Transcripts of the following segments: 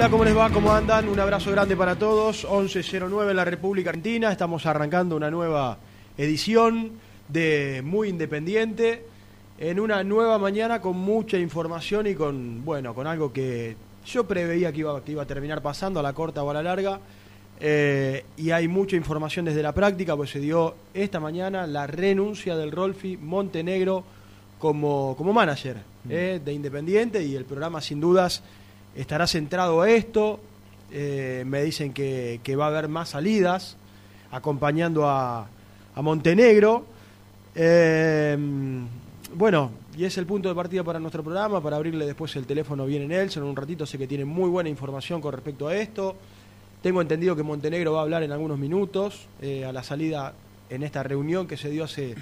Hola, ¿cómo les va? ¿Cómo andan? Un abrazo grande para todos. 11.09 en la República Argentina. Estamos arrancando una nueva edición de Muy Independiente. En una nueva mañana con mucha información y con, bueno, con algo que yo preveía que iba, que iba a terminar pasando a la corta o a la larga. Eh, y hay mucha información desde la práctica, pues se dio esta mañana la renuncia del Rolfi Montenegro como, como manager eh, de Independiente y el programa sin dudas estará centrado esto. Eh, me dicen que, que va a haber más salidas acompañando a, a Montenegro. Eh, bueno, y es el punto de partida para nuestro programa. Para abrirle después el teléfono viene Nelson. En un ratito sé que tiene muy buena información con respecto a esto. Tengo entendido que Montenegro va a hablar en algunos minutos eh, a la salida en esta reunión que se dio hace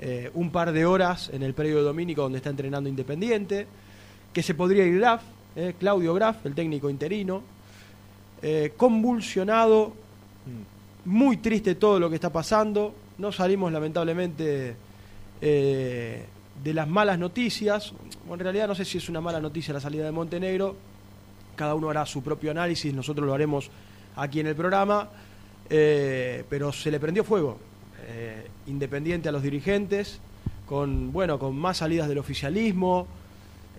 eh, un par de horas en el predio domínico donde está entrenando Independiente. Que se podría ir Graf, eh, Claudio Graf, el técnico interino. Eh, convulsionado, muy triste todo lo que está pasando. No salimos lamentablemente eh, de las malas noticias. En realidad no sé si es una mala noticia la salida de Montenegro. Cada uno hará su propio análisis, nosotros lo haremos aquí en el programa. Pero se le prendió fuego, independiente a los dirigentes, con bueno, con más salidas del oficialismo.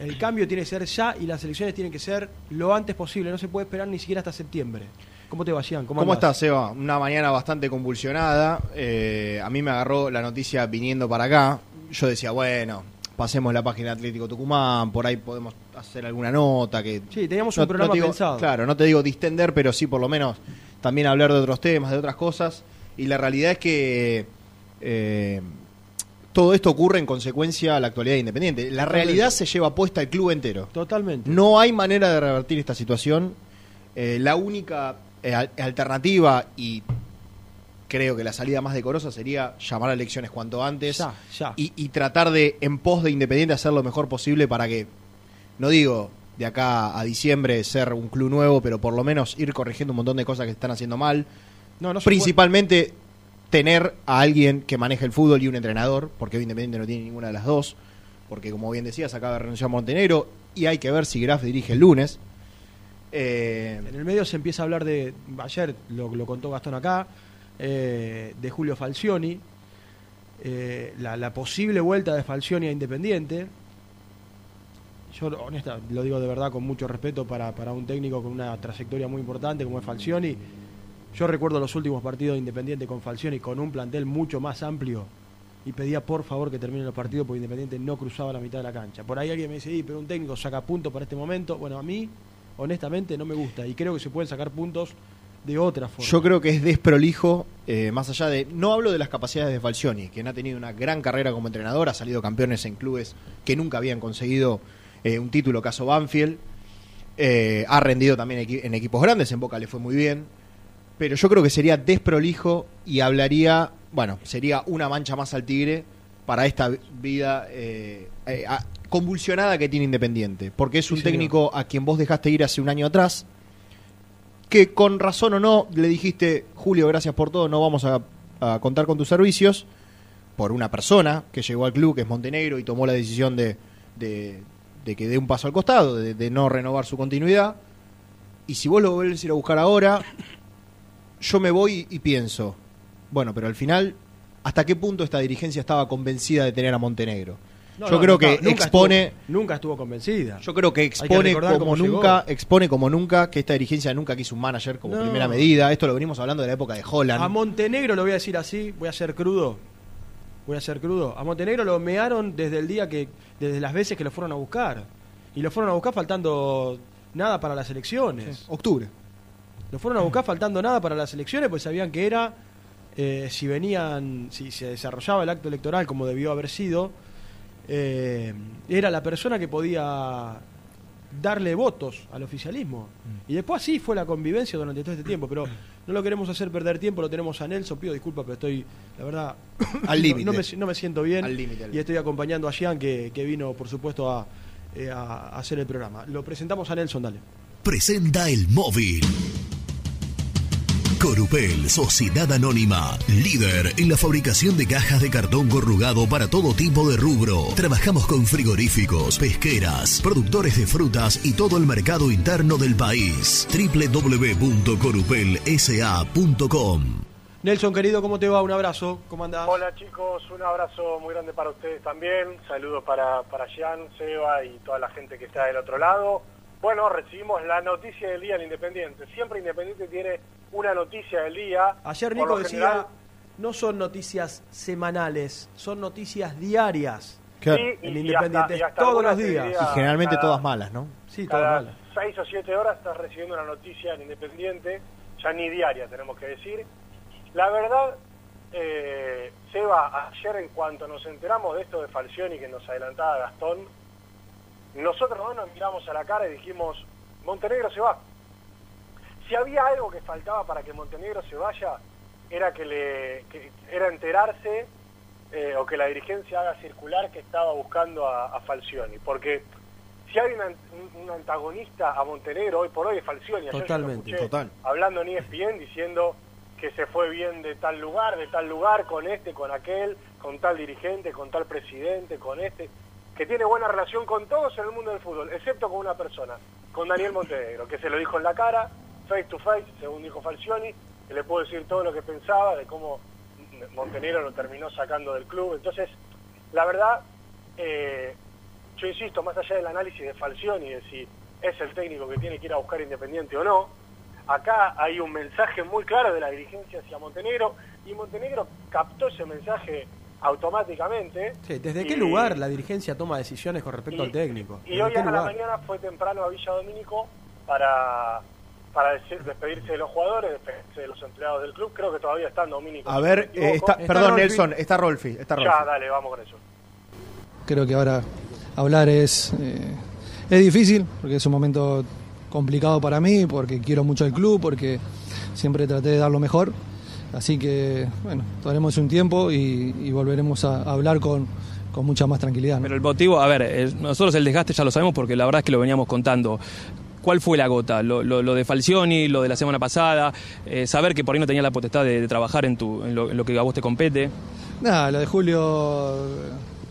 El cambio tiene que ser ya y las elecciones tienen que ser lo antes posible. No se puede esperar ni siquiera hasta septiembre. ¿Cómo te va, Gian? ¿Cómo, andás? estás, Seba? Una mañana bastante convulsionada. Eh, a mí me agarró la noticia viniendo para acá. Yo decía, bueno, pasemos la página de Atlético Tucumán, por ahí podemos hacer alguna nota. que Sí, teníamos No- un programa no te digo- pensado. Claro, no te digo distender, pero sí por lo menos también hablar de otros temas, de otras cosas. Y la realidad es que eh, todo esto ocurre en consecuencia a la actualidad de Independiente. La Totalmente. realidad se lleva puesta el club entero. Totalmente. No hay manera de revertir esta situación. Eh, la única eh, al- alternativa y creo que la salida más decorosa sería llamar a elecciones cuanto antes Ya, ya. Y, y tratar de, en pos de Independiente, hacer lo mejor posible para que, no digo de acá a diciembre ser un club nuevo, pero por lo menos ir corrigiendo un montón de cosas que están haciendo mal. No, no Principalmente tener a alguien que maneje el fútbol y un entrenador, porque hoy Independiente no tiene ninguna de las dos, porque como bien decías, acaba de renunciar Montenegro y hay que ver si Graf dirige el lunes. Eh, En el medio se empieza a hablar de, ayer lo, contó Gastón acá, eh, de Julio Falcioni, eh, la, la posible vuelta de Falcioni a Independiente. Yo, honesta, lo digo de verdad con mucho respeto para, para un técnico con una trayectoria muy importante como es Falcioni. Yo recuerdo los últimos partidos de Independiente con Falcioni con un plantel mucho más amplio y pedía por favor que terminen los partidos porque Independiente no cruzaba la mitad de la cancha. Por ahí alguien me dice, "Y, pero un técnico saca puntos para este momento. Bueno, a mí honestamente no me gusta y creo que se pueden sacar puntos de otra forma. Yo creo que es desprolijo, eh, más allá de. No hablo de las capacidades de Falcioni, quien ha tenido una gran carrera como entrenador, ha salido campeones en clubes que nunca habían conseguido eh, un título, caso Banfield. Eh, ha rendido también en equipos grandes, en Boca le fue muy bien. Pero yo creo que sería desprolijo y hablaría. Bueno, sería una mancha más al Tigre para esta vida eh, eh, convulsionada que tiene Independiente. Porque es Sí, un señor. técnico a quien vos dejaste ir hace un año atrás que con razón o no le dijiste, Julio, gracias por todo, no vamos a, a contar con tus servicios, por una persona que llegó al club, que es Montenegro, y tomó la decisión de, de- de que dé un paso al costado, de, de no renovar su continuidad. Y si vos lo volvés a ir a buscar ahora, yo me voy y pienso, bueno, pero al final, ¿hasta qué punto esta dirigencia estaba convencida de tener a Montenegro? No, yo no, creo nunca- que nunca expone... estuvo- nunca estuvo convencida. Yo creo que expone como llegó. nunca, expone como nunca que esta dirigencia nunca quiso un manager como No. primera medida. Esto lo venimos hablando de la época de Holland. A Montenegro lo voy a decir así, voy a ser crudo. Voy a ser crudo. A Montenegro lo mearon desde el día que, desde las veces que lo fueron a buscar. Y lo fueron a buscar faltando nada para las elecciones. Octubre. Lo fueron a buscar faltando nada para las elecciones, pues sabían que era, eh, si venían, si se desarrollaba el acto electoral como debió haber sido, eh, era la persona que podía darle votos al oficialismo. Mm. Y después así fue la convivencia durante todo este tiempo, pero no lo queremos hacer perder tiempo, lo tenemos a Nelson, pido disculpas, pero estoy, la verdad, Al límite. No, me, no me siento bien Al límite, al y estoy acompañando a Jean, que, que vino, por supuesto, a, eh, a hacer el programa. Lo presentamos a Nelson, dale. Presenta el móvil. Corupel, Sociedad Anónima, líder en la fabricación de cajas de cartón corrugado para todo tipo de rubro. Trabajamos con frigoríficos, pesqueras, productores de frutas y todo el mercado interno del país. www.corupelsa.com Nelson, querido, ¿cómo te va? Un abrazo. ¿Cómo andás? Hola chicos, un abrazo muy grande para ustedes también. Saludos para, para Jean, Seba y toda la gente que está del otro lado. Bueno, recibimos la noticia del día en Independiente. Siempre Independiente tiene una noticia del día. Ayer Nico decía, general, no son noticias semanales, son noticias diarias. Claro. sí, en y- y Independiente, hasta- y hasta todos los días. Y generalmente cada- todas malas, ¿no? Sí, todo Cada mal. seis o siete horas estás recibiendo una noticia en Independiente, ya ni diaria tenemos que decir. La verdad, eh, Seba, ayer en cuanto nos enteramos de esto de Falcioni que nos adelantaba Gastón, nosotros dos nos miramos a la cara y dijimos, Montenegro se va. Si había algo que faltaba para que Montenegro se vaya, era que le que- era enterarse eh, o que la dirigencia haga circular que estaba buscando a, a Falcioni, porque si hay un, an- un- un antagonista a Montenegro hoy por hoy es Falcioni. Totalmente, total. Hablando en ESPN diciendo que se fue bien de tal lugar, de tal lugar, con este, con aquel, con tal dirigente, con tal presidente, con este, que tiene buena relación con todos en el mundo del fútbol, excepto con una persona, con Daniel Montenegro, que se lo dijo en la cara, face to face, según dijo Falcioni, que le puedo decir todo lo que pensaba de cómo Montenegro lo terminó sacando del club. Entonces, la verdad, eh, yo insisto, más allá del análisis de Falcioni, de si es el técnico que tiene que ir a buscar Independiente o no, acá hay un mensaje muy claro de la dirigencia hacia Montenegro y Montenegro captó ese mensaje automáticamente. Sí, ¿Desde Y- qué lugar la dirigencia toma decisiones con respecto y- al técnico? Y ¿Desde hoy a la mañana fue temprano a Villa Domínico para, para decir- despedirse de los jugadores, despedirse de los empleados del club. Creo que todavía están Domínico. A ver, eh, está, perdón. Nelson, está Rolfi. Está Rolfi. Ya, dale, vamos con eso. Creo que ahora hablar es, eh, es difícil, porque es un momento complicado para mí, porque quiero mucho al club, porque siempre traté de dar lo mejor. Así que, bueno, tomaremos un tiempo y, y volveremos a, hablar con, con mucha más tranquilidad. ¿no? Pero el motivo, a ver, nosotros el desgaste ya lo sabemos porque la verdad es que lo veníamos contando. ¿Cuál fue la gota? Lo, lo- lo de Falcioni, lo de la semana pasada, eh, saber que por ahí no tenías la potestad de, de trabajar en, tu, en, lo, en lo que a vos te compete. Nada, lo de Julio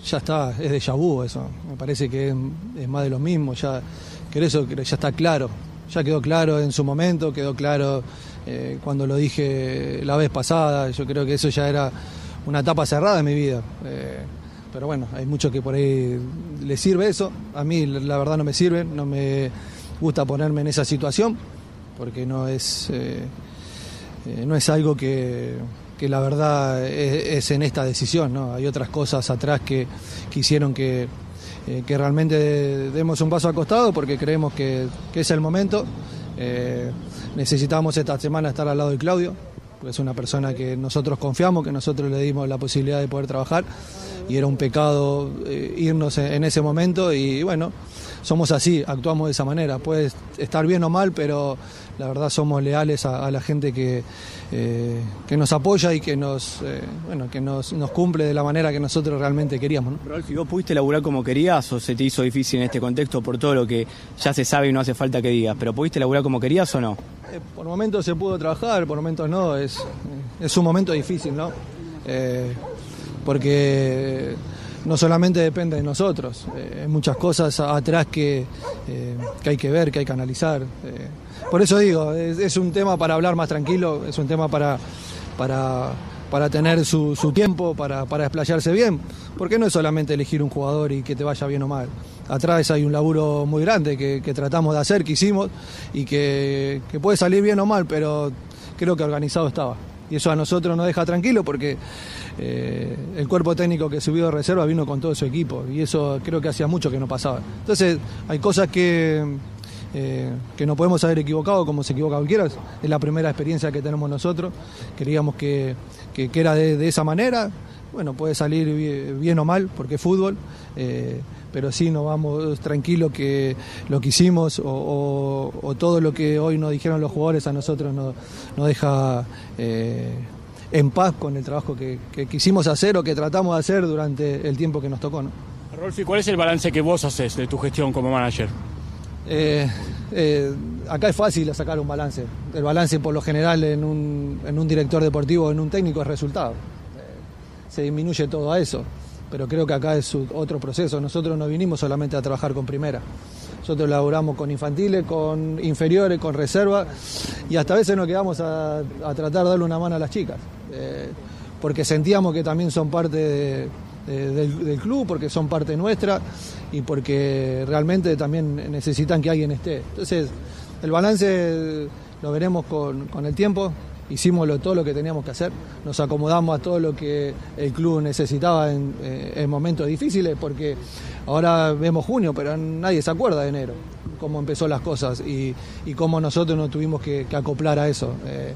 ya está, es de vu eso. Me parece que es, es más de lo mismo, ya, que eso ya está claro. Ya quedó claro en su momento, quedó claro eh, cuando lo dije la vez pasada. Yo creo que eso ya era una etapa cerrada en mi vida. Eh, pero bueno, hay muchos que por ahí les sirve eso. A mí la verdad no me sirve, no me gusta ponerme en esa situación, porque no es... eh, eh, no es algo que, que la verdad es, es en esta decisión, ¿no? Hay otras cosas atrás que, que hicieron que, que realmente demos un paso al costado porque creemos que, que es el momento. Eh, necesitamos esta semana estar al lado de Claudio, porque es una persona que nosotros confiamos, que nosotros le dimos la posibilidad de poder trabajar y era un pecado eh, irnos en ese momento y bueno, somos así, actuamos de esa manera. Puede estar bien o mal, pero la verdad somos leales a, a la gente que, eh, que nos apoya y que nos, eh, bueno, que nos, nos cumple de la manera que nosotros realmente queríamos. ¿no? Rodolfi, ¿vos pudiste laburar como querías o se te hizo difícil en este contexto por todo lo que ya se sabe y no hace falta que digas? ¿Pero pudiste laburar como querías o no? Eh, por momentos se pudo trabajar, por momentos no, es, es un momento difícil, ¿no? Porque no solamente depende de nosotros, eh, hay muchas cosas atrás que, eh, que hay que ver, que hay que analizar. eh. por eso digo, es, un tema para hablar más tranquilo, es un tema para, para, para tener su, su tiempo, para, para explayarse bien, porque no es solamente elegir un jugador y que te vaya bien o mal. Atrás hay un laburo muy grande que, tratamos de hacer, que hicimos, y que puede salir bien o mal, pero creo que organizado estaba. Y eso a nosotros nos deja tranquilo porque eh, el cuerpo técnico que subió de reserva vino con todo su equipo y eso creo que hacía mucho que no pasaba. Entonces hay cosas que, eh, que no podemos haber equivocado como se equivoca cualquiera. Es la primera experiencia que tenemos nosotros. Queríamos que, que- era de, esa manera. Bueno, puede salir bi- bien o mal porque es fútbol. eh, pero sí nos vamos tranquilos que lo que hicimos o, o- o todo lo que hoy nos dijeron los jugadores a nosotros nos, nos deja eh, en paz con el trabajo que, que quisimos hacer o que tratamos de hacer durante el tiempo que nos tocó. ¿no? Rolfi, ¿cuál es el balance que vos haces de tu gestión como manager? Eh, eh, acá es fácil sacar un balance. El balance por lo general en un, en un director deportivo, en un técnico es resultado. Eh, se disminuye todo a eso. Pero creo que acá es otro proceso. Nosotros no vinimos solamente a trabajar con primera. Nosotros laboramos con infantiles, con inferiores, con reserva y hasta a veces nos quedamos a, tratar de darle una mano a las chicas. Eh, porque sentíamos que también son parte de- de- del, club, porque son parte nuestra y porque realmente también necesitan que alguien esté. Entonces, el balance lo veremos con el tiempo. Hicimos lo- todo lo que teníamos que hacer, nos acomodamos a todo lo que el club necesitaba en, eh, en momentos difíciles, porque ahora vemos junio, pero nadie se acuerda de enero, cómo empezó las cosas y, cómo nosotros nos tuvimos que, acoplar a eso. Eh,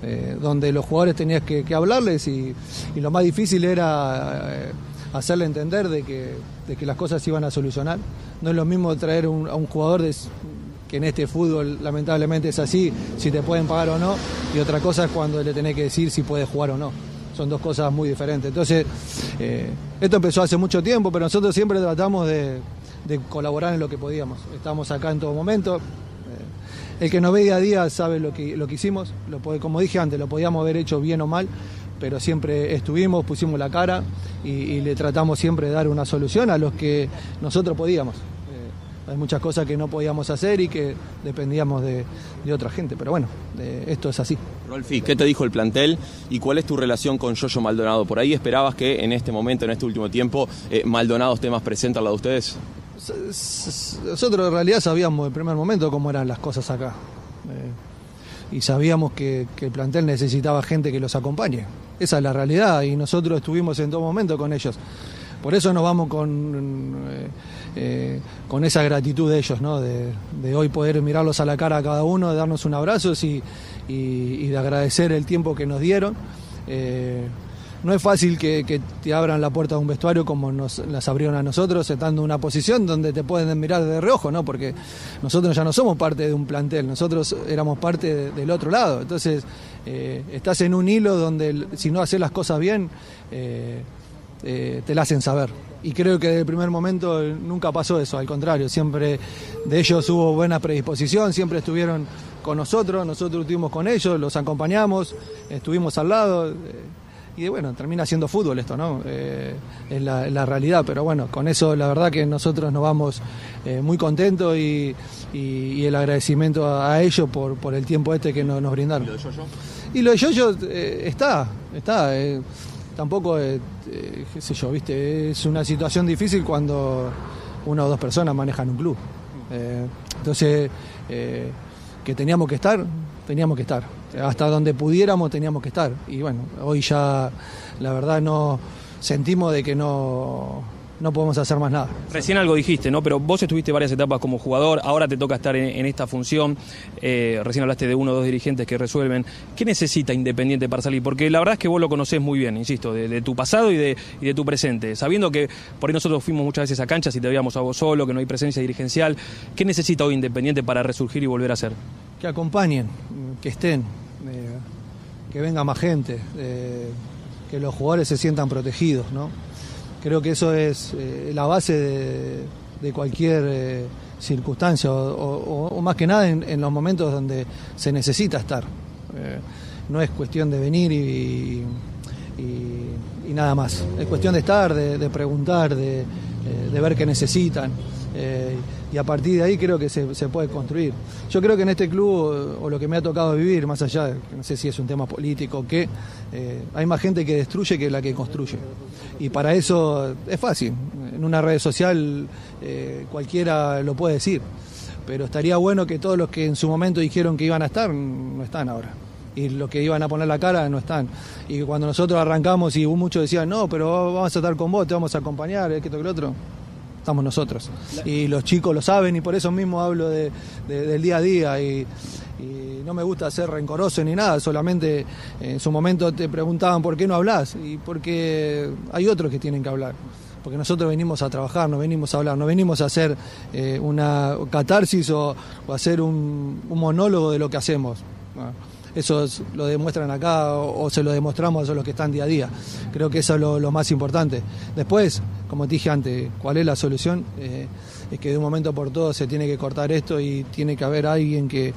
eh, donde los jugadores tenías que, hablarles y, lo más difícil era hacerle entender de que, de que las cosas se iban a solucionar. No es lo mismo traer un- a un jugador de, que en este fútbol lamentablemente es así, si te pueden pagar o no, y otra cosa es cuando le tenés que decir si puedes jugar o no. Son dos cosas muy diferentes. Entonces, eh, esto empezó hace mucho tiempo, pero nosotros siempre tratamos de, colaborar en lo que podíamos. Estamos acá en todo momento. Eh, el que nos ve día a día sabe lo que, lo que hicimos. Lo, como dije antes, lo podíamos haber hecho bien o mal, pero siempre estuvimos, pusimos la cara y le tratamos siempre de dar una solución a los que nosotros podíamos. Hay muchas cosas que no podíamos hacer y que dependíamos de, de otra gente, pero bueno, eh, esto es así. Rolfi, ¿qué te dijo el plantel y cuál es tu relación con Yoyo Maldonado? ¿Por ahí esperabas que en este momento, en este último tiempo, eh, Maldonado esté más presente al lado de ustedes? Nosotros en realidad sabíamos del primer momento cómo eran las cosas acá. Eh, y sabíamos que, que el plantel necesitaba gente que los acompañe. Esa es la realidad y nosotros estuvimos en todo momento con ellos. Por eso nos vamos con, eh, eh, con esa gratitud de ellos, ¿no? de, hoy poder mirarlos a la cara a cada uno, de darnos un abrazo y, de agradecer el tiempo que nos dieron. Eh, no es fácil que, te abran la puerta de un vestuario como nos las abrieron a nosotros, estando en una posición donde te pueden mirar de reojo, ¿no? Porque nosotros ya no somos parte de un plantel, nosotros éramos parte de- del otro lado. Entonces, estás en un hilo donde si no haces las cosas bien, eh, te la hacen saber. Y creo que desde el primer momento nunca pasó eso, al contrario, siempre de ellos hubo buena predisposición, siempre estuvieron con nosotros, nosotros estuvimos con ellos, los acompañamos, estuvimos al lado. eh, y bueno, termina siendo fútbol esto, ¿no? Eh, es, la, es la realidad, pero bueno, con eso la verdad que nosotros nos vamos eh, muy contentos y, y- y el agradecimiento a, a ellos por, por el tiempo este que nos, nos brindaron. ¿Y lo de Yoyo? eh, está, está. Tampoco, eh, eh, qué sé yo, viste, es una situación difícil cuando una o dos personas manejan un club. Eh, entonces, que teníamos que estar, teníamos que estar. Hasta donde pudiéramos teníamos que estar. Y bueno, hoy ya la verdad no sentimos de que no no podemos hacer más nada. Recién algo dijiste, ¿no? Pero vos estuviste varias etapas como jugador, ahora te toca estar en, en esta función. Eh, recién hablaste de uno o dos dirigentes que resuelven. ¿Qué necesita Independiente para salir? Porque la verdad es que vos lo conocés muy bien, insisto, de, de tu pasado y de, y de tu presente. Sabiendo que por ahí nosotros fuimos muchas veces a canchas y te veíamos a vos solo, que no hay presencia dirigencial. ¿Qué necesita hoy Independiente para resurgir y volver a ser? Que acompañen, que estén, eh, que venga más gente, eh, que los jugadores se sientan protegidos, ¿no? Creo que eso es eh, la base de, cualquier eh, circunstancia, o, más que nada en, los momentos donde se necesita estar. Eh, no es cuestión de venir y, y- nada más. Es cuestión de estar, de, de preguntar, de ver qué necesitan. Y a partir de ahí creo que se, puede construir. Yo creo que en este club, o lo que me ha tocado vivir, más allá, de no sé si es un tema político o qué, eh, hay más gente que destruye que la que construye. Y para eso es fácil. En una red social eh, cualquiera lo puede decir. Pero estaría bueno que todos los que en su momento dijeron que iban a estar, no están ahora y los que iban a poner la cara no están. Y cuando nosotros arrancamos y muchos decían, no, pero vamos a estar con vos, te vamos a acompañar, esto que lo otro, estamos nosotros. Y los chicos lo saben y por eso mismo hablo de- de- del día a día y, y no me gusta ser rencoroso ni nada, solamente en su momento te preguntaban por qué no hablas y porque hay otros que tienen que hablar. Porque nosotros venimos a trabajar, no venimos a hablar, no venimos a hacer eh, una catarsis o, o hacer un, un monólogo de lo que hacemos. Eso es- lo demuestran acá o, se lo demostramos a los que están día a día. Creo que eso es lo, lo más importante. Después, como te dije antes, ¿cuál es la solución? Eh, es que de un momento por todo se tiene que cortar esto y tiene que haber alguien que,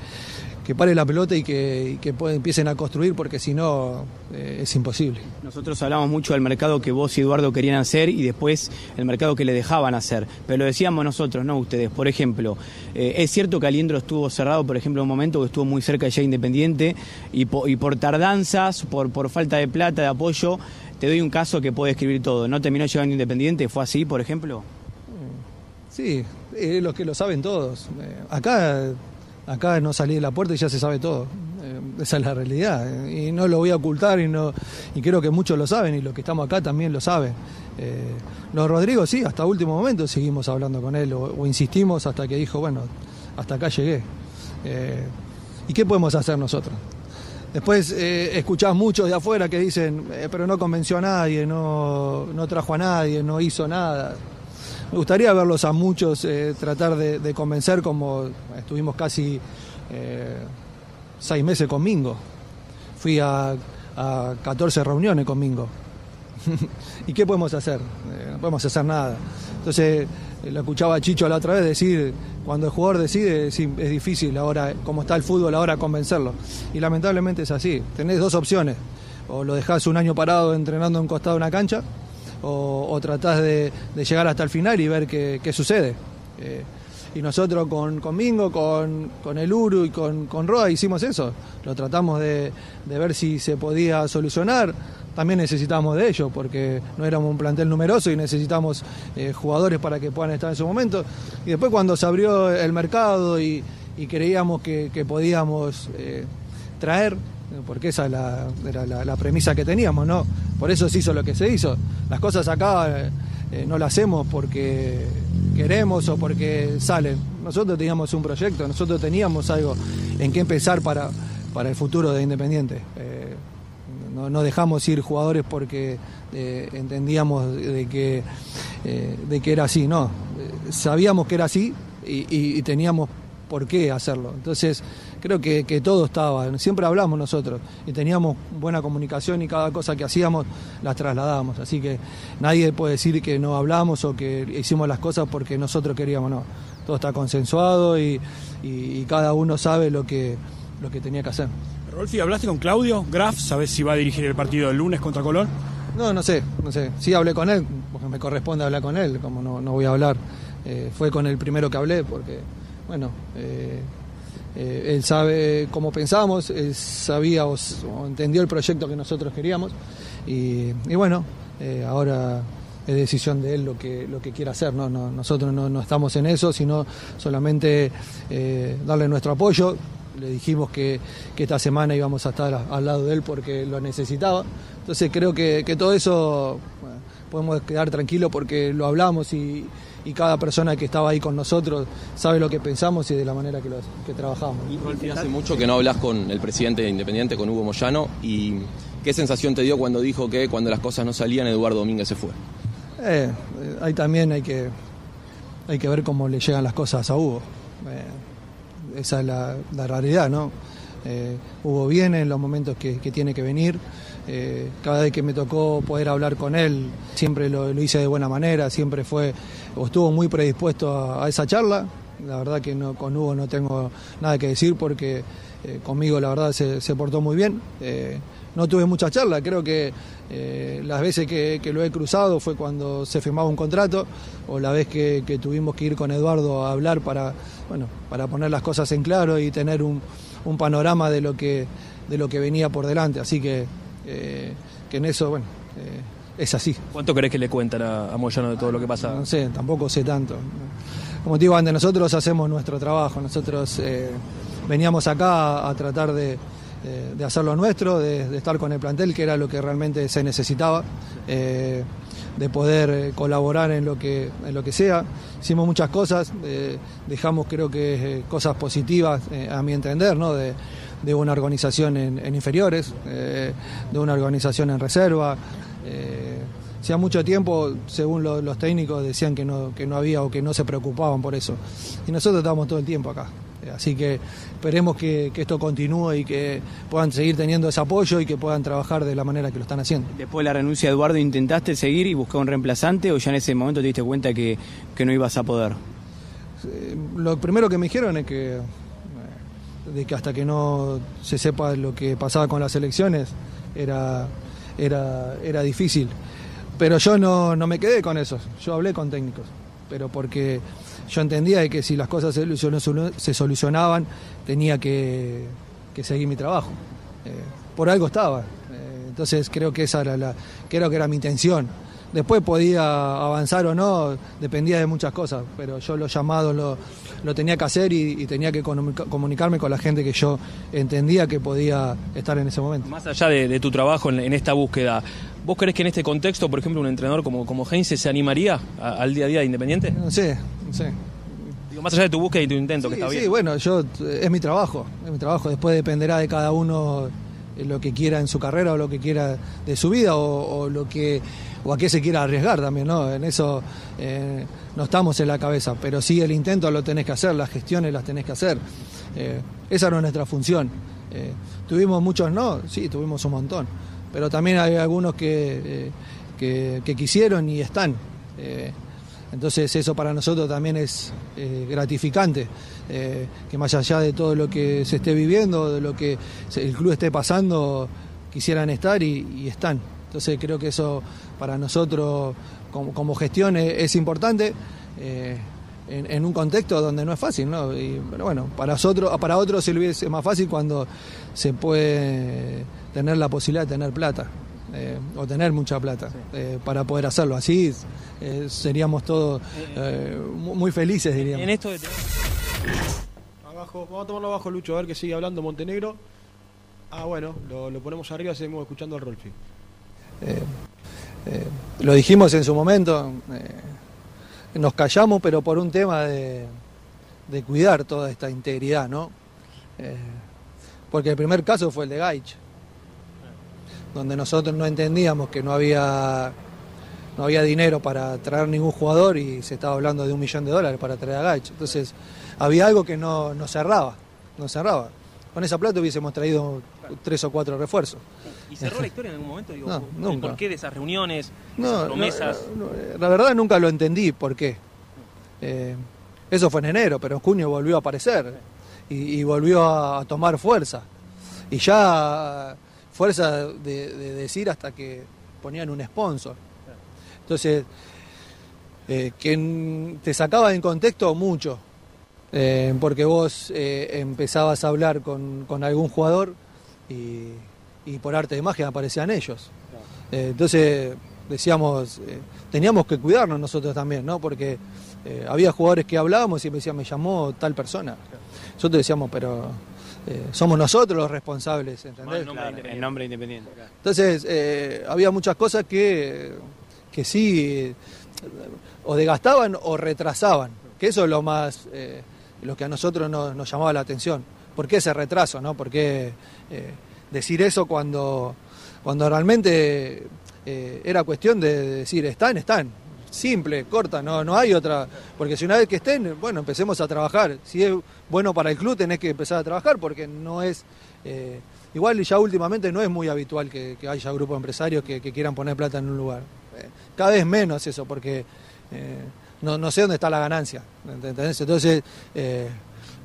que pare la pelota y que, y que pueda- empiecen a construir porque si no eh, es imposible. Nosotros hablamos mucho del mercado que vos y Eduardo querían hacer y después el mercado que le dejaban hacer. Pero lo decíamos nosotros, no ustedes. Por ejemplo, eh, es cierto que Aliendro estuvo cerrado, por ejemplo, en un momento que estuvo muy cerca de ya Independiente y, po- y por tardanzas, por, por falta de plata, de apoyo, te doy un caso que puede escribir todo. ¿No terminó llegando Independiente? ¿Fue así, por ejemplo? Sí, es los que lo saben todos. Eh, acá, acá no salí de la puerta y ya se sabe todo. Eh, esa es la realidad. y no lo voy a ocultar y, no, y creo que muchos lo saben y los que estamos acá también lo saben. Eh, los Rodrigo sí, hasta último momento seguimos hablando con él o, o insistimos hasta que dijo, bueno, hasta acá llegué. Eh, ¿Y qué podemos hacer nosotros? Después eh, escuchás muchos de afuera que dicen, "Eh, pero no convenció a nadie, no, no trajo a nadie, no hizo nada. Me gustaría verlos a muchos eh, tratar de, convencer como estuvimos casi eh, seis meses con Mingo. Fui a, a 14 reuniones con Mingo. ¿Y qué podemos hacer? Eh, no podemos hacer nada. Entonces, lo escuchaba Chicho la otra vez decir, cuando el jugador decide, es, es difícil ahora, como está el fútbol ahora, convencerlo. Y lamentablemente es así. Tenés dos opciones. O lo dejás un año parado entrenando en costado de una cancha, o, o tratás de, llegar hasta el final y ver qué, sucede. Eh, y nosotros con, con Mingo, con, con el Uru y con, con Roa hicimos eso. Lo tratamos de, de ver si se podía solucionar. También necesitamos de ellos porque no éramos un plantel numeroso y necesitamos eh, jugadores para que puedan estar en su momento. Y después cuando se abrió el mercado y, creíamos que, que podíamos eh, traer, porque esa era la, premisa que teníamos, ¿no? Por eso se hizo lo que se hizo. Las cosas acá eh, eh, no las hacemos porque queremos o porque salen. Nosotros teníamos un proyecto, nosotros teníamos algo en qué empezar para, para el futuro de Independiente. Eh, no, dejamos ir jugadores porque entendíamos de que, de que era así, no. Sabíamos que era así y- y teníamos por qué hacerlo. Entonces, creo que, que todo estaba, siempre hablamos nosotros y teníamos buena comunicación y cada cosa que hacíamos las trasladábamos. Así que nadie puede decir que no hablamos o que hicimos las cosas porque nosotros queríamos, no. Todo está consensuado y, y- y cada uno sabe lo que, lo que tenía que hacer. Rolfi, ¿hablaste con Claudio Graf? ¿Sabes si va a dirigir el partido el lunes contra Colón? No, no sé, no sé. Sí hablé con él, porque me corresponde hablar con él, como no, no voy a hablar. Eh, fue con el primero que hablé, porque, bueno, eh, eh, él sabe cómo pensamos, él sabía o, entendió el proyecto que nosotros queríamos, y, bueno, eh, ahora es decisión de él lo que, lo que quiera hacer, ¿no? No, nosotros no, estamos en eso, sino solamente eh, darle nuestro apoyo. Le dijimos que, esta semana íbamos a estar al lado de él porque lo necesitaba. Entonces creo que, todo eso podemos quedar tranquilos porque lo hablamos y, y cada persona que estaba ahí con nosotros sabe lo que pensamos y de la manera que, los, que trabajamos. Y hace mucho que no hablas con el presidente de Independiente, con Hugo Moyano, y ¿qué sensación te dio cuando dijo que cuando las cosas no salían Eduardo Domínguez se fue? Eh, eh, ahí también hay que, hay que ver cómo le llegan las cosas a Hugo. Eh, esa es la, la realidad, ¿no? Eh, Hugo viene en los momentos que, que tiene que venir. Eh, cada vez que me tocó poder hablar con él, siempre lo, lo hice de buena manera, siempre fue estuvo muy predispuesto a, esa charla. La verdad que con Hugo no tengo nada que decir porque eh, conmigo la verdad se, portó muy bien. Eh, no tuve mucha charla, creo que eh, las veces que, lo he cruzado fue cuando se firmaba un contrato o la vez que, tuvimos que ir con Eduardo a hablar para, bueno, para poner las cosas en claro y tener un, un panorama de lo que, de lo que venía por delante. Así que, que en eso, bueno, es así. ¿Cuánto crees que le cuentan a, a Moyano de todo lo que pasa? No sé, tampoco sé tanto. Como te digo antes, nosotros hacemos nuestro trabajo, nosotros eh, veníamos acá a, tratar de, eh, de hacer lo nuestro, de, de, estar con el plantel, que era lo que realmente se necesitaba, eh, de poder colaborar en lo que, en lo que sea. Hicimos muchas cosas, dejamos creo que cosas positivas, a mi entender, ¿no? de, de una organización en, en inferiores, eh, de una organización en reserva. Eh, hacía mucho tiempo, según lo, los técnicos, decían que no, que no había o que no se preocupaban por eso. Y nosotros estamos todo el tiempo acá. Eh, Así que esperemos que, que, esto continúe y que puedan seguir teniendo ese apoyo y que puedan trabajar de la manera que lo están haciendo. Después de la renuncia de Eduardo, ¿intentaste seguir y buscar un reemplazante o ya en ese momento te diste cuenta que, que no ibas a poder? Eh, lo primero que me dijeron es que, eh, de que hasta que no se sepa lo que pasaba con las elecciones era, era, era difícil. Pero yo no, no me quedé con eso, yo hablé con técnicos, pero porque yo entendía que si las cosas se solucionaban tenía que, que seguir mi trabajo. Eh, por algo estaba. Eh, entonces creo que esa era la, creo que era mi intención. Después podía avanzar o no, dependía de muchas cosas, pero yo los llamados lo, lo tenía que hacer y, y, tenía que comunicarme con la gente que yo entendía que podía estar en ese momento. Más allá de, de tu trabajo en, en, esta búsqueda, ¿vos crees que en este contexto, por ejemplo, un entrenador como, como Heinze se animaría a, al día a día de Independiente? No sé, no sé. Digo, más allá de tu búsqueda y tu intento, sí, que está bien. Sí, bueno, yo, es mi trabajo, es mi trabajo. Después dependerá de cada uno lo que quiera en su carrera o lo que quiera de su vida o, o lo que o a qué se quiera arriesgar también, ¿no? En eso eh, no estamos en la cabeza, pero sí el intento lo tenés que hacer, las gestiones las tenés que hacer. Eh, esa no es nuestra función. Eh, ¿Tuvimos muchos no? Sí, tuvimos un montón, pero también hay algunos que, eh, que, que quisieron y están. Eh, entonces eso para nosotros también es eh, gratificante, que más allá de todo lo que se esté viviendo, de lo que el club esté pasando, quisieran estar y, y están. Entonces creo que eso para nosotros como, como gestión es, es importante. Eh, en, en, un contexto donde no es fácil, ¿no? Y, pero bueno, para otros, para otros se es más fácil cuando se puede tener la posibilidad de tener plata. Eh, o tener mucha plata sí. eh, para poder hacerlo. Así eh, seríamos todos eh, muy felices, diríamos. En esto de... Abajo, vamos a tomarlo abajo, Lucho, a ver que sigue hablando Montenegro. Ah, bueno, lo, lo ponemos arriba, seguimos escuchando al Rolfi. Eh, lo dijimos en su momento, nos callamos, pero por un tema de, cuidar toda esta integridad, ¿no? porque el primer caso fue el de Gaich donde nosotros no entendíamos que no había, no había dinero para traer ningún jugador y se estaba hablando de un millón de dólares para traer a Gaich. Entonces había algo que no, no cerraba, no cerraba. Con esa plata hubiésemos traído tres o cuatro refuerzos. ¿Y cerró la historia en algún momento? Digo, no, nunca. ¿Por qué de esas reuniones, no, esas promesas? No, no, la verdad nunca lo entendí por qué. Eh, eso fue en enero, pero en junio volvió a aparecer y, y volvió a tomar fuerza. Y ya fuerza de, de, decir hasta que ponían un sponsor. Entonces, eh, que te sacaba en contexto mucho, eh, porque vos eh, empezabas a hablar con, con algún jugador y, y, por arte de magia aparecían ellos. Eh, entonces, decíamos, eh, teníamos que cuidarnos nosotros también, ¿no? Porque había jugadores que hablábamos y me decían, me llamó tal persona. Nosotros decíamos, pero eh, somos nosotros los responsables, ¿entendés? Claro, en nombre independiente. Entonces, eh, había muchas cosas que, que sí eh, o desgastaban o retrasaban, que eso es lo más, eh, lo que a nosotros nos, nos llamaba la atención. ¿Por qué ese retraso? ¿no? ¿Por qué eh, decir eso cuando, cuando realmente eh, era cuestión de decir están, están? Simple, corta, no, no hay otra. Porque si una vez que estén, bueno, empecemos a trabajar. Si es bueno para el club, tenés que empezar a trabajar porque no es. eh, igual ya últimamente no es muy habitual que, haya grupos empresarios que, quieran poner plata en un lugar. Eh, cada vez menos eso, porque no, no sé dónde está la ganancia. ¿entendés? Entonces,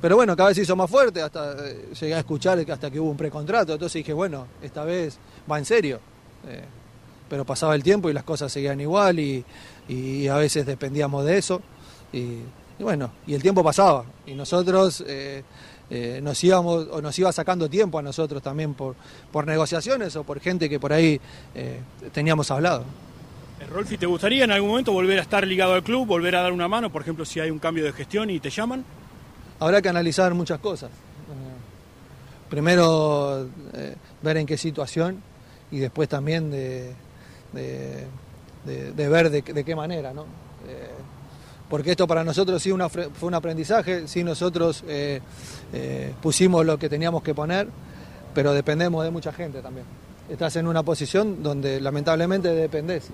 pero bueno, cada vez hizo más fuerte, hasta eh, llegué a escuchar hasta que hubo un precontrato, entonces dije, bueno, esta vez va en serio. Eh, pero pasaba el tiempo y las cosas seguían igual y, a veces dependíamos de eso. Y, bueno, y el tiempo pasaba y nosotros eh, nos íbamos o nos iba sacando tiempo a nosotros también por, por negociaciones o por gente que por ahí teníamos hablado. Rolfi, ¿te gustaría en algún momento volver a estar ligado al club, volver a dar una mano, por ejemplo, si hay un cambio de gestión y te llaman? Habrá que analizar muchas cosas. Eh, Primero eh, ver en qué situación y después también de, de- ver de, qué- manera, ¿no? Eh, porque esto para nosotros sí una fue un aprendizaje, sí nosotros pusimos lo que teníamos que poner, pero dependemos de mucha gente también. Estás en una posición donde lamentablemente dependés.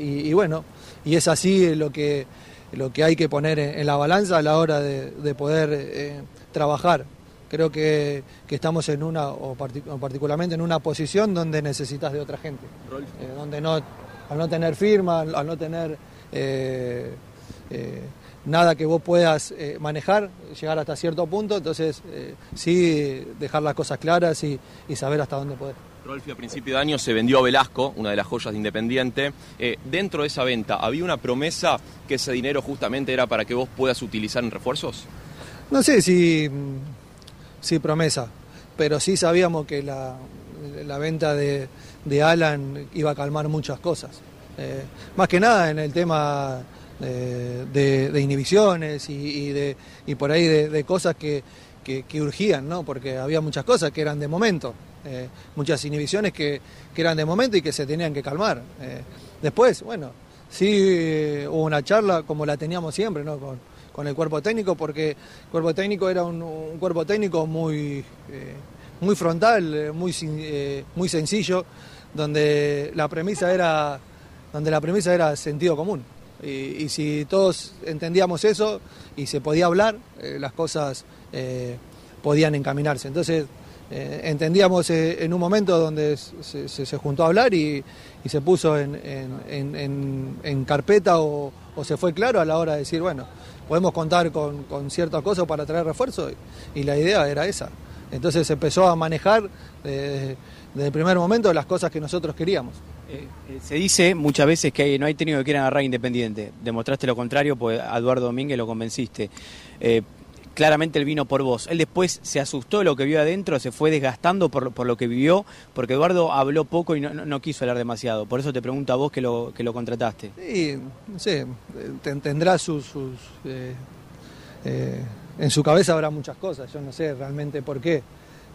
Y bueno, y es así lo que, lo que hay que poner en, en la balanza a la hora de, de poder eh, trabajar. Creo que, que estamos en una, o, partic- o particularmente en una posición donde necesitas de otra gente. Eh, donde no, al no tener firma, al no tener eh, nada que vos puedas manejar, llegar hasta cierto punto, entonces sí dejar las cosas claras y, y saber hasta dónde poder. Rolfi, a principio de año se vendió a Velasco, una de las joyas de Independiente. Eh, dentro de esa venta, ¿había una promesa que ese dinero justamente era para que vos puedas utilizar en refuerzos? No sé si, si promesa, pero sí sabíamos que la, venta de, Alan iba a calmar muchas cosas. Eh, más que nada en el tema eh, de, inhibiciones y, de, y por ahí de, de cosas que, que, que urgían, ¿no? porque había muchas cosas que eran de momento, eh, muchas inhibiciones que, que eran de momento y que se tenían que calmar. Eh, después, bueno, sí eh, hubo una charla como la teníamos siempre, ¿no? Con, con el cuerpo técnico, porque el cuerpo técnico era un, un cuerpo técnico muy, eh, muy frontal, eh, muy, eh, muy sencillo, donde la premisa era, donde la premisa era sentido común. Y, y si todos entendíamos eso y se podía hablar, eh, las cosas eh, podían encaminarse. Entonces eh, entendíamos eh, en un momento donde se, juntó a hablar y, se puso en, carpeta o, se fue claro a la hora de decir, bueno, podemos contar con, con ciertas cosas para traer refuerzo y, la idea era esa. Entonces se empezó a manejar eh, desde el primer momento las cosas que nosotros queríamos. Se dice muchas veces que no hay técnico que quiera agarrar Independiente. Demostraste lo contrario, pues a Eduardo Domínguez lo convenciste. Claramente él vino por vos. Él después se asustó de lo que vio adentro, se fue desgastando por, lo- por lo que vivió, porque Eduardo habló poco y no, no- quiso hablar demasiado. Por eso te pregunto a vos que lo, que lo contrataste. Sí, no sé, ten- tendrá sus... eh, eh, en su cabeza habrá muchas cosas, yo no sé realmente por qué,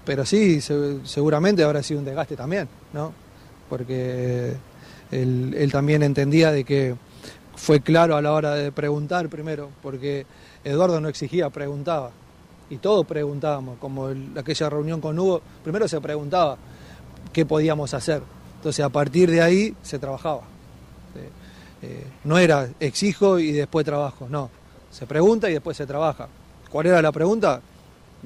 pero sí, se- seguramente habrá sido un desgaste también, ¿no? Porque él, él también entendía de que fue claro a la hora de preguntar primero, porque Eduardo no exigía, preguntaba, y todos preguntábamos, como el- aquella reunión con Hugo, primero se preguntaba qué podíamos hacer, entonces a partir de ahí se trabajaba. Eh, eh, no era exijo y después trabajo, no. Se pregunta y después se trabaja. ¿Cuál era la pregunta?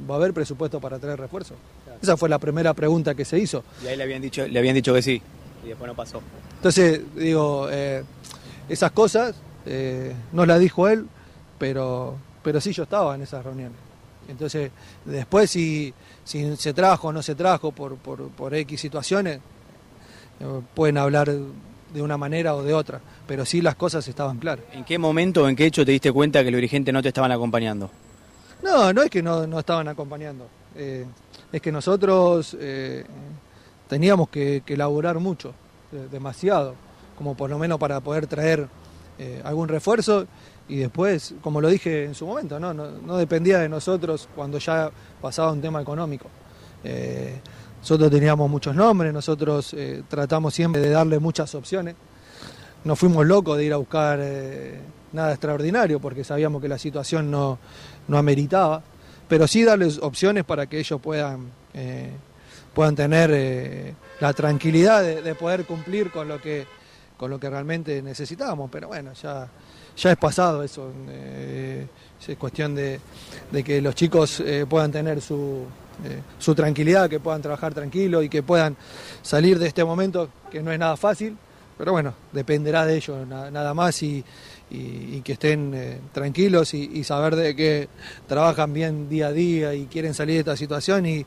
¿Va a haber presupuesto para traer refuerzo? Esa fue la primera pregunta que se hizo. Y ahí le habían dicho, le habían dicho que sí, y después no pasó. Entonces, digo, eh, esas cosas eh, no las dijo él, pero, pero sí yo estaba en esas reuniones. Entonces, después si, si se trajo o no se trajo por, por, por X situaciones, eh, pueden hablar de una manera o de otra, pero sí las cosas estaban claras. ¿En qué momento o en qué hecho te diste cuenta que los dirigentes no te estaban acompañando? No, no es que no, no estaban acompañando. eh, es que nosotros eh, teníamos que, que elaborar mucho, demasiado, como por lo menos para poder traer eh, algún refuerzo. Y después, como lo dije en su momento, no, no, dependía de nosotros cuando ya pasaba un tema económico. Eh, nosotros teníamos muchos nombres, nosotros eh, tratamos siempre de darle muchas opciones, no fuimos locos de ir a buscar nada extraordinario porque sabíamos que la situación no, no ameritaba, pero sí darles opciones para que ellos puedan, puedan tener la tranquilidad de poder cumplir con lo que, con lo que realmente necesitábamos. Pero bueno, ya, ya es pasado eso. eh, es cuestión de, que los chicos eh, puedan tener su, eh, su tranquilidad, que puedan trabajar tranquilo y que puedan salir de este momento que no es nada fácil. Pero bueno, dependerá de ellos na- nada más y, que estén eh, tranquilos y, y saber de que trabajan bien día a día y quieren salir de esta situación y,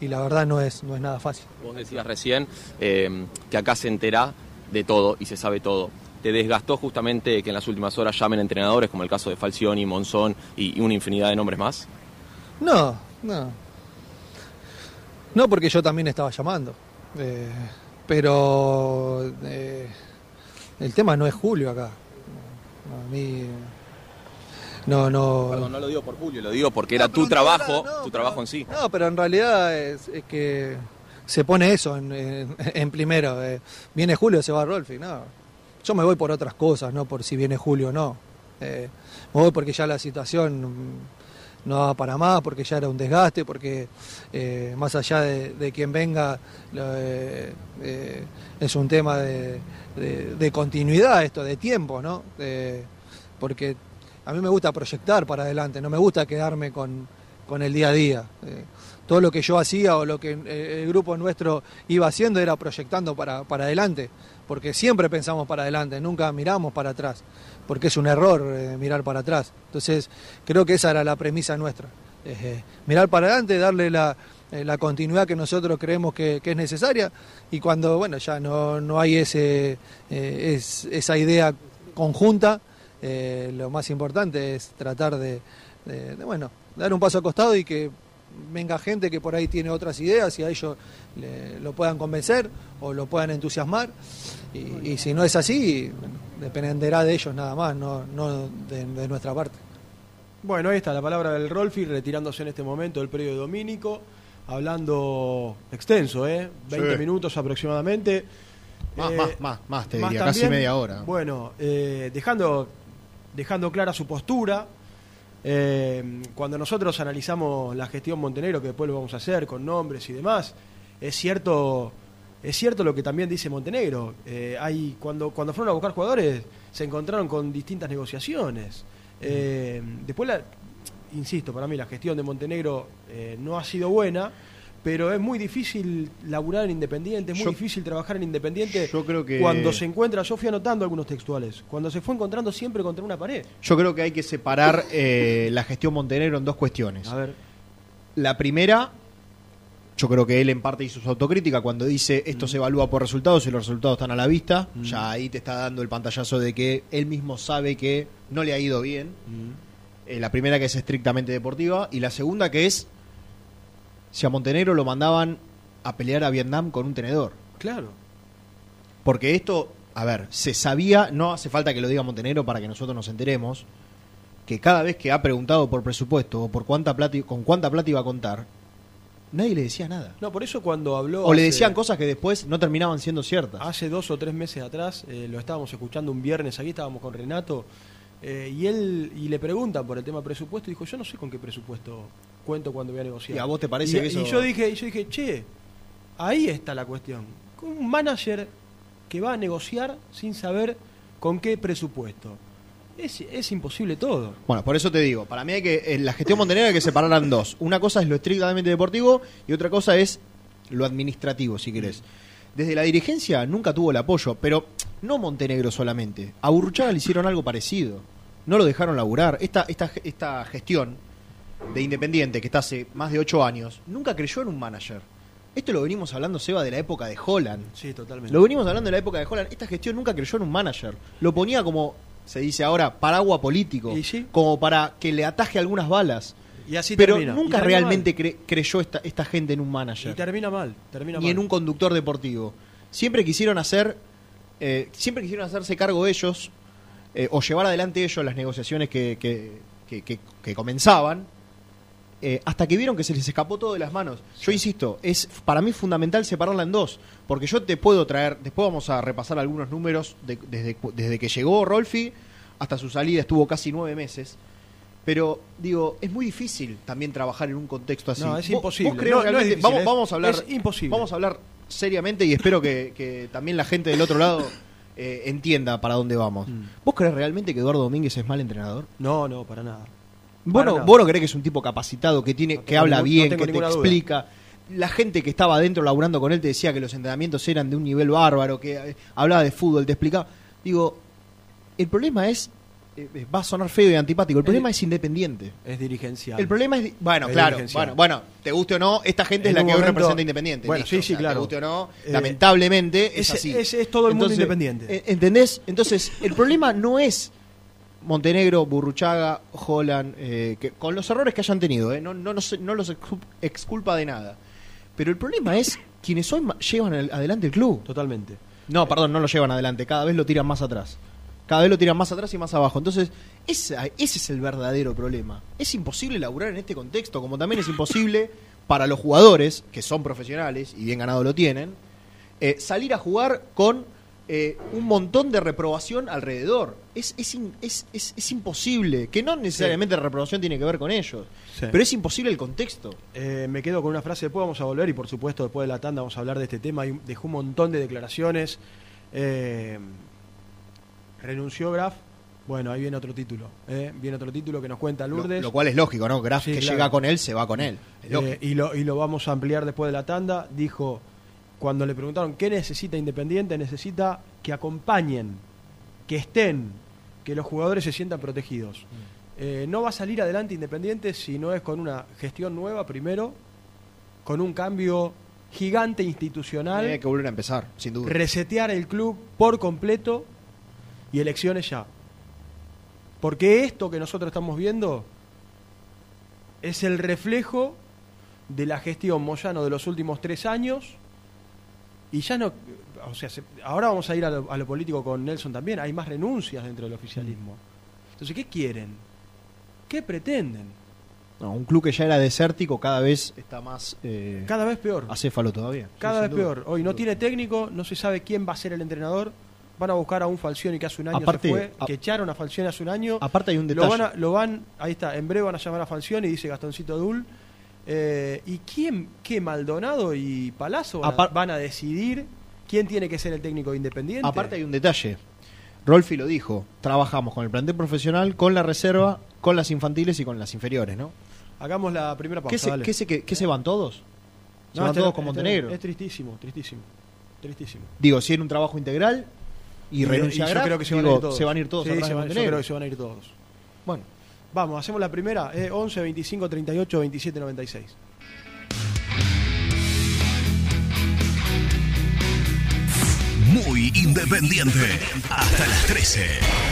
la verdad no es, no es nada fácil. Vos decías recién que acá se entera de todo y se sabe todo. ¿Te desgastó justamente que en las últimas horas llamen entrenadores, como el caso de Falcioni, Monzón y, y una infinidad de nombres más? No, no. No, porque yo también estaba llamando. Eh, pero eh, el tema no es Julio acá. No, a mí. No, no. Perdón, no lo digo por Julio, lo digo porque era tu trabajo, tu trabajo en sí. No, pero en realidad es, es que se pone eso en, en- en primero. eh, viene Julio, se va Rolfi. No, yo me voy por otras cosas, no por si viene Julio o no. Eh, me voy porque ya la situación no va para más, porque ya era un desgaste, porque eh, más allá de, de quien venga, eh, eh, es un tema de, de- continuidad esto, de tiempo, ¿no? Eh, porque a mí me gusta proyectar para adelante, no me gusta quedarme con, con el día a día. Todo lo que yo hacía o lo que eh, el grupo nuestro iba haciendo era proyectando para, para adelante, porque siempre pensamos para adelante, nunca miramos para atrás, porque es un error eh, mirar para atrás. Entonces, creo que esa era la premisa nuestra, eh, mirar para adelante, darle la, la continuidad que nosotros creemos que, que es necesaria, y cuando bueno ya no, no hay ese, es- esa idea conjunta, lo más importante es tratar de, de- bueno, dar un paso al costado y que venga gente que por ahí tiene otras ideas y a ellos le- lo puedan convencer o lo puedan entusiasmar. Y, y si no es así, bueno, dependerá de ellos nada más, no, no de, de nuestra parte. Bueno, ahí está la palabra del Rolfi, retirándose en este momento del predio de Domínico, hablando extenso, ¿eh? 20 Sí. minutos aproximadamente. Más, Eh, más, más, más, te diría, casi media hora. Bueno, eh, dejando, dejando clara su postura. Eh, cuando nosotros analizamos la gestión Montenegro, que después lo vamos a hacer con nombres y demás, es cierto, es cierto lo que también dice Montenegro. Eh, hay, cuando, cuando fueron a buscar jugadores, se encontraron con distintas negociaciones. Eh, después, la, insisto, para mí la gestión de Montenegro eh, no ha sido buena, pero es muy difícil laburar en Independiente, es muy Yo- difícil trabajar en Independiente Yo creo que- cuando se encuentra, yo fui anotando algunos textuales, cuando se fue encontrando siempre contra una pared. Yo creo que hay que separar eh, la gestión Montenegro en dos cuestiones. A ver, La primera, yo creo que él en parte hizo su autocrítica cuando dice esto se evalúa por resultados y los resultados están a la vista. Ya ahí te está dando el pantallazo de que él mismo sabe que no le ha ido bien. Eh, la primera que es estrictamente deportiva y la segunda que es si a Montenegro lo mandaban a pelear a Vietnam con un tenedor. claro. Porque esto, a ver, se sabía, no hace falta que lo diga Montenegro para que nosotros nos enteremos, que cada vez que ha preguntado por presupuesto o por cuánta plata, con cuánta plata iba a contar, nadie le decía nada. No, por eso cuando habló... O le decían cosas que después no terminaban siendo ciertas. Hace dos o tres meses atrás, eh, lo estábamos escuchando un viernes aquí, estábamos con Renato, eh, y él y le preguntan por el tema presupuesto, y dijo, yo no sé con qué presupuesto cuento cuando voy a negociar. ¿Y a vos te parece Y- que eso- Y yo dije, y yo dije, che, ahí está la cuestión. Un manager que va a negociar sin saber con qué presupuesto. Es, es imposible todo. Bueno, por eso te digo, para mí hay que, en la gestión Montenegro hay que separarla en dos. Una cosa es lo estrictamente deportivo y otra cosa es lo administrativo, si querés. Desde la dirigencia nunca tuvo el apoyo, pero no Montenegro solamente. A Burruchaga le hicieron algo parecido. No lo dejaron laburar. Esta, esta, esta gestión de Independiente, que está hace más de ocho años, nunca creyó en un manager. Esto lo venimos hablando, Seba, de la época de Holland. Sí, totalmente. Lo venimos hablando de la época de Holland. Esta gestión nunca creyó en un manager. Lo ponía como, se dice ahora, paraguas político. Y sí. Como para que le ataje algunas balas. Y así Pero termina. Nunca realmente cre- creyó esta, esta gente en un mal. Y manager. termina mal, termina Ni mal. en un conductor deportivo. Siempre quisieron hacer, eh, siempre quisieron hacerse cargo ellos, eh, o llevar adelante ellos las negociaciones que- que- que comenzaban, eh, hasta que vieron que se les escapó todo de las manos. Yo insisto, es para mí fundamental separarla en dos, porque yo te puedo traer, después vamos a repasar algunos números de- desde, desde que llegó Rolfi hasta su salida, estuvo casi nueve meses. Pero digo, es muy difícil también trabajar en un contexto así. No, es ¿Vos- imposible. vos crees No, no es realmente- difícil, vamos, es- vamos a hablar, es imposible. Vamos a hablar seriamente y espero que, que también la gente del otro lado eh, entienda para dónde vamos. Mm. ¿Vos crees realmente que Eduardo Domínguez es mal entrenador? No, no, para nada. ¿Vos no, vos no que es un tipo capacitado, que tiene, No que habla bien, que te duda. explica? La gente que estaba adentro laburando con él te decía que los entrenamientos eran de un nivel bárbaro, que eh, hablaba de fútbol, te explicaba. Digo, el problema es, eh, eh, va a sonar feo y antipático, el problema es independiente. Es dirigencial. El problema es, bueno, Es claro, bueno, bueno, te guste o no, esta gente En es la que hoy representa Independiente. Bueno, listo, sí, sí, o sea, claro. Te guste o no, Eh, lamentablemente es ese- así. es todo el mundo independiente. ¿Entendés? Entonces, el problema no es Montenegro, Burruchaga, Holland, eh, que, con los errores que hayan tenido, eh, no, no, los excu- exculpa de nada. Pero el problema es quienes hoy llevan el- adelante el club. Totalmente. No, perdón, no lo llevan adelante, cada vez lo tiran más atrás. Cada vez lo tiran más atrás y más abajo. Entonces, esa- ese es el verdadero problema. Es imposible laburar en este contexto, como también es imposible para los jugadores, que son profesionales y bien ganado lo tienen, eh, salir a jugar con eh, un montón de reprobación alrededor. Es, es, in- es, es- imposible, que no necesariamente la reprobación tiene que ver con ellos, Sí. pero es imposible el contexto. Eh, me quedo con una frase, después vamos a volver y por supuesto después de la tanda vamos a hablar de este tema. Dejó un montón de declaraciones. Eh, renunció Graf. Bueno, ahí viene otro título. Viene otro título que nos cuenta Lo, Lourdes. lo cual es lógico, ¿no? Graf Sí, que claro. llega con él, se va con él. Y, lo, y lo vamos a ampliar después de la tanda. Dijo, cuando le preguntaron qué necesita Independiente, necesita que acompañen, que estén, que los jugadores se sientan protegidos. Mm. Eh, no va a salir adelante Independiente si no es con una gestión nueva primero, con un cambio gigante institucional, Hay que volver a empezar, sin duda. resetear el club por completo y elecciones ya. Porque esto que nosotros estamos viendo es el reflejo de la gestión Moyano de los últimos tres años. Y ya no. O sea, se- ahora vamos a ir a lo, a lo político con Nelson también. Hay más renuncias dentro del oficialismo. Entonces, ¿qué quieren? ¿Qué pretenden? No, un club que ya era desértico cada vez está más eh, Cada vez peor. acéfalo todavía. Cada Sí, vez duda. peor. Hoy no tiene técnico, no se sabe quién va a ser el entrenador. Van a buscar a un Falcioni que hace un año Aparte, se fue, a- que echaron a Falcioni hace un año. Aparte hay un Lo detalle. van, a- lo van, ahí está, en breve van a llamar a Falcioni, dice Gastoncito Dul. Eh, ¿Y quién, qué Maldonado y Palazzo van, a, van a decidir quién tiene que ser el técnico independiente? Aparte hay un detalle. Rolfi lo dijo. Trabajamos con el plantel profesional, con la reserva, con las infantiles y con las inferiores, ¿no? Hagamos la primera pausa. ¿Qué se, dale. qué se, qué- qué se van todos? Se No, van este- todos con este- Montenegro. Es tristísimo, tristísimo. Tristísimo. Digo, si era un trabajo integral y, renuncia a yo creo que se van, a ir todos. se van a ir todos Sí, van- yo creo que se van a ir todos. Bueno, Vamos, hacemos la primera. Eh, 11, 25, 38, 27, 96. Muy independiente. Hasta las 13.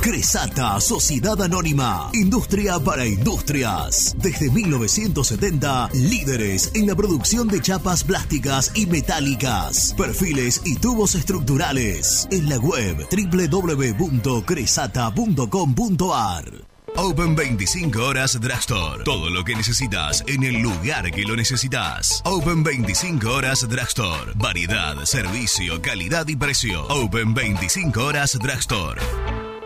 Cresata, Sociedad Anónima, Industria para Industrias. Desde 1970, líderes en la producción de chapas plásticas y metálicas, perfiles y tubos estructurales. En la web www.cresata.com.ar. Open 25 horas Drugstore. Todo lo que necesitas en el lugar que lo necesitas. Open 25 horas Drugstore. Variedad, servicio, calidad y precio. Open 25 horas Drugstore.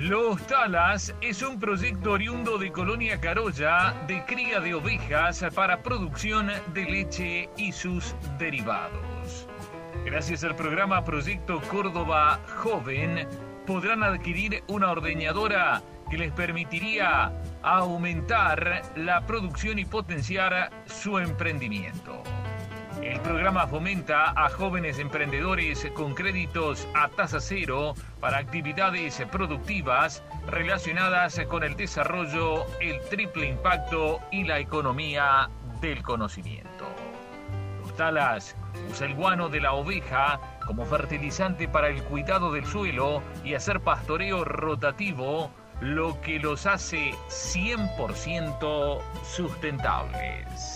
Los Talas es un proyecto oriundo de Colonia Carolla de cría de ovejas para producción de leche y sus derivados. Gracias al programa Proyecto Córdoba Joven, podrán adquirir una ordeñadora que les permitiría aumentar la producción y potenciar su emprendimiento. El programa fomenta a jóvenes emprendedores con créditos a tasa cero para actividades productivas relacionadas con el desarrollo, el triple impacto y la economía del conocimiento. Los talas usa el guano de la oveja como fertilizante para el cuidado del suelo y hacer pastoreo rotativo, lo que los hace 100% sustentables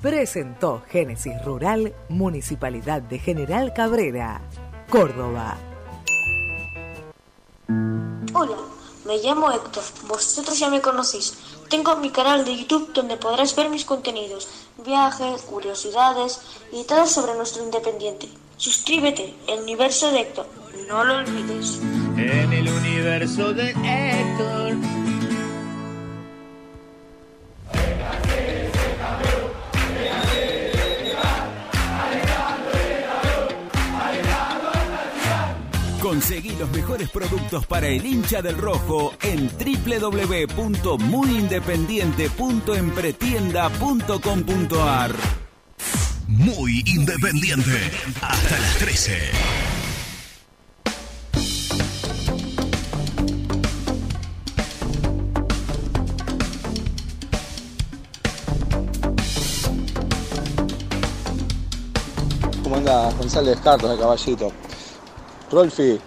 presentó Génesis Rural, Municipalidad de General Cabrera, Córdoba. Hola, me llamo Héctor, vosotros ya me conocéis. Tengo mi canal de YouTube donde podrás ver mis contenidos, viajes, curiosidades y todo sobre nuestro independiente. Suscríbete, el universo de Héctor, no lo olvides. En el universo de Héctor. Conseguí los mejores productos para el hincha del rojo en www.muyindependiente.empretienda.com.ar. Muy independiente. Hasta las 13. ¿Cómo anda González Carlos de Caballito? Rolfi,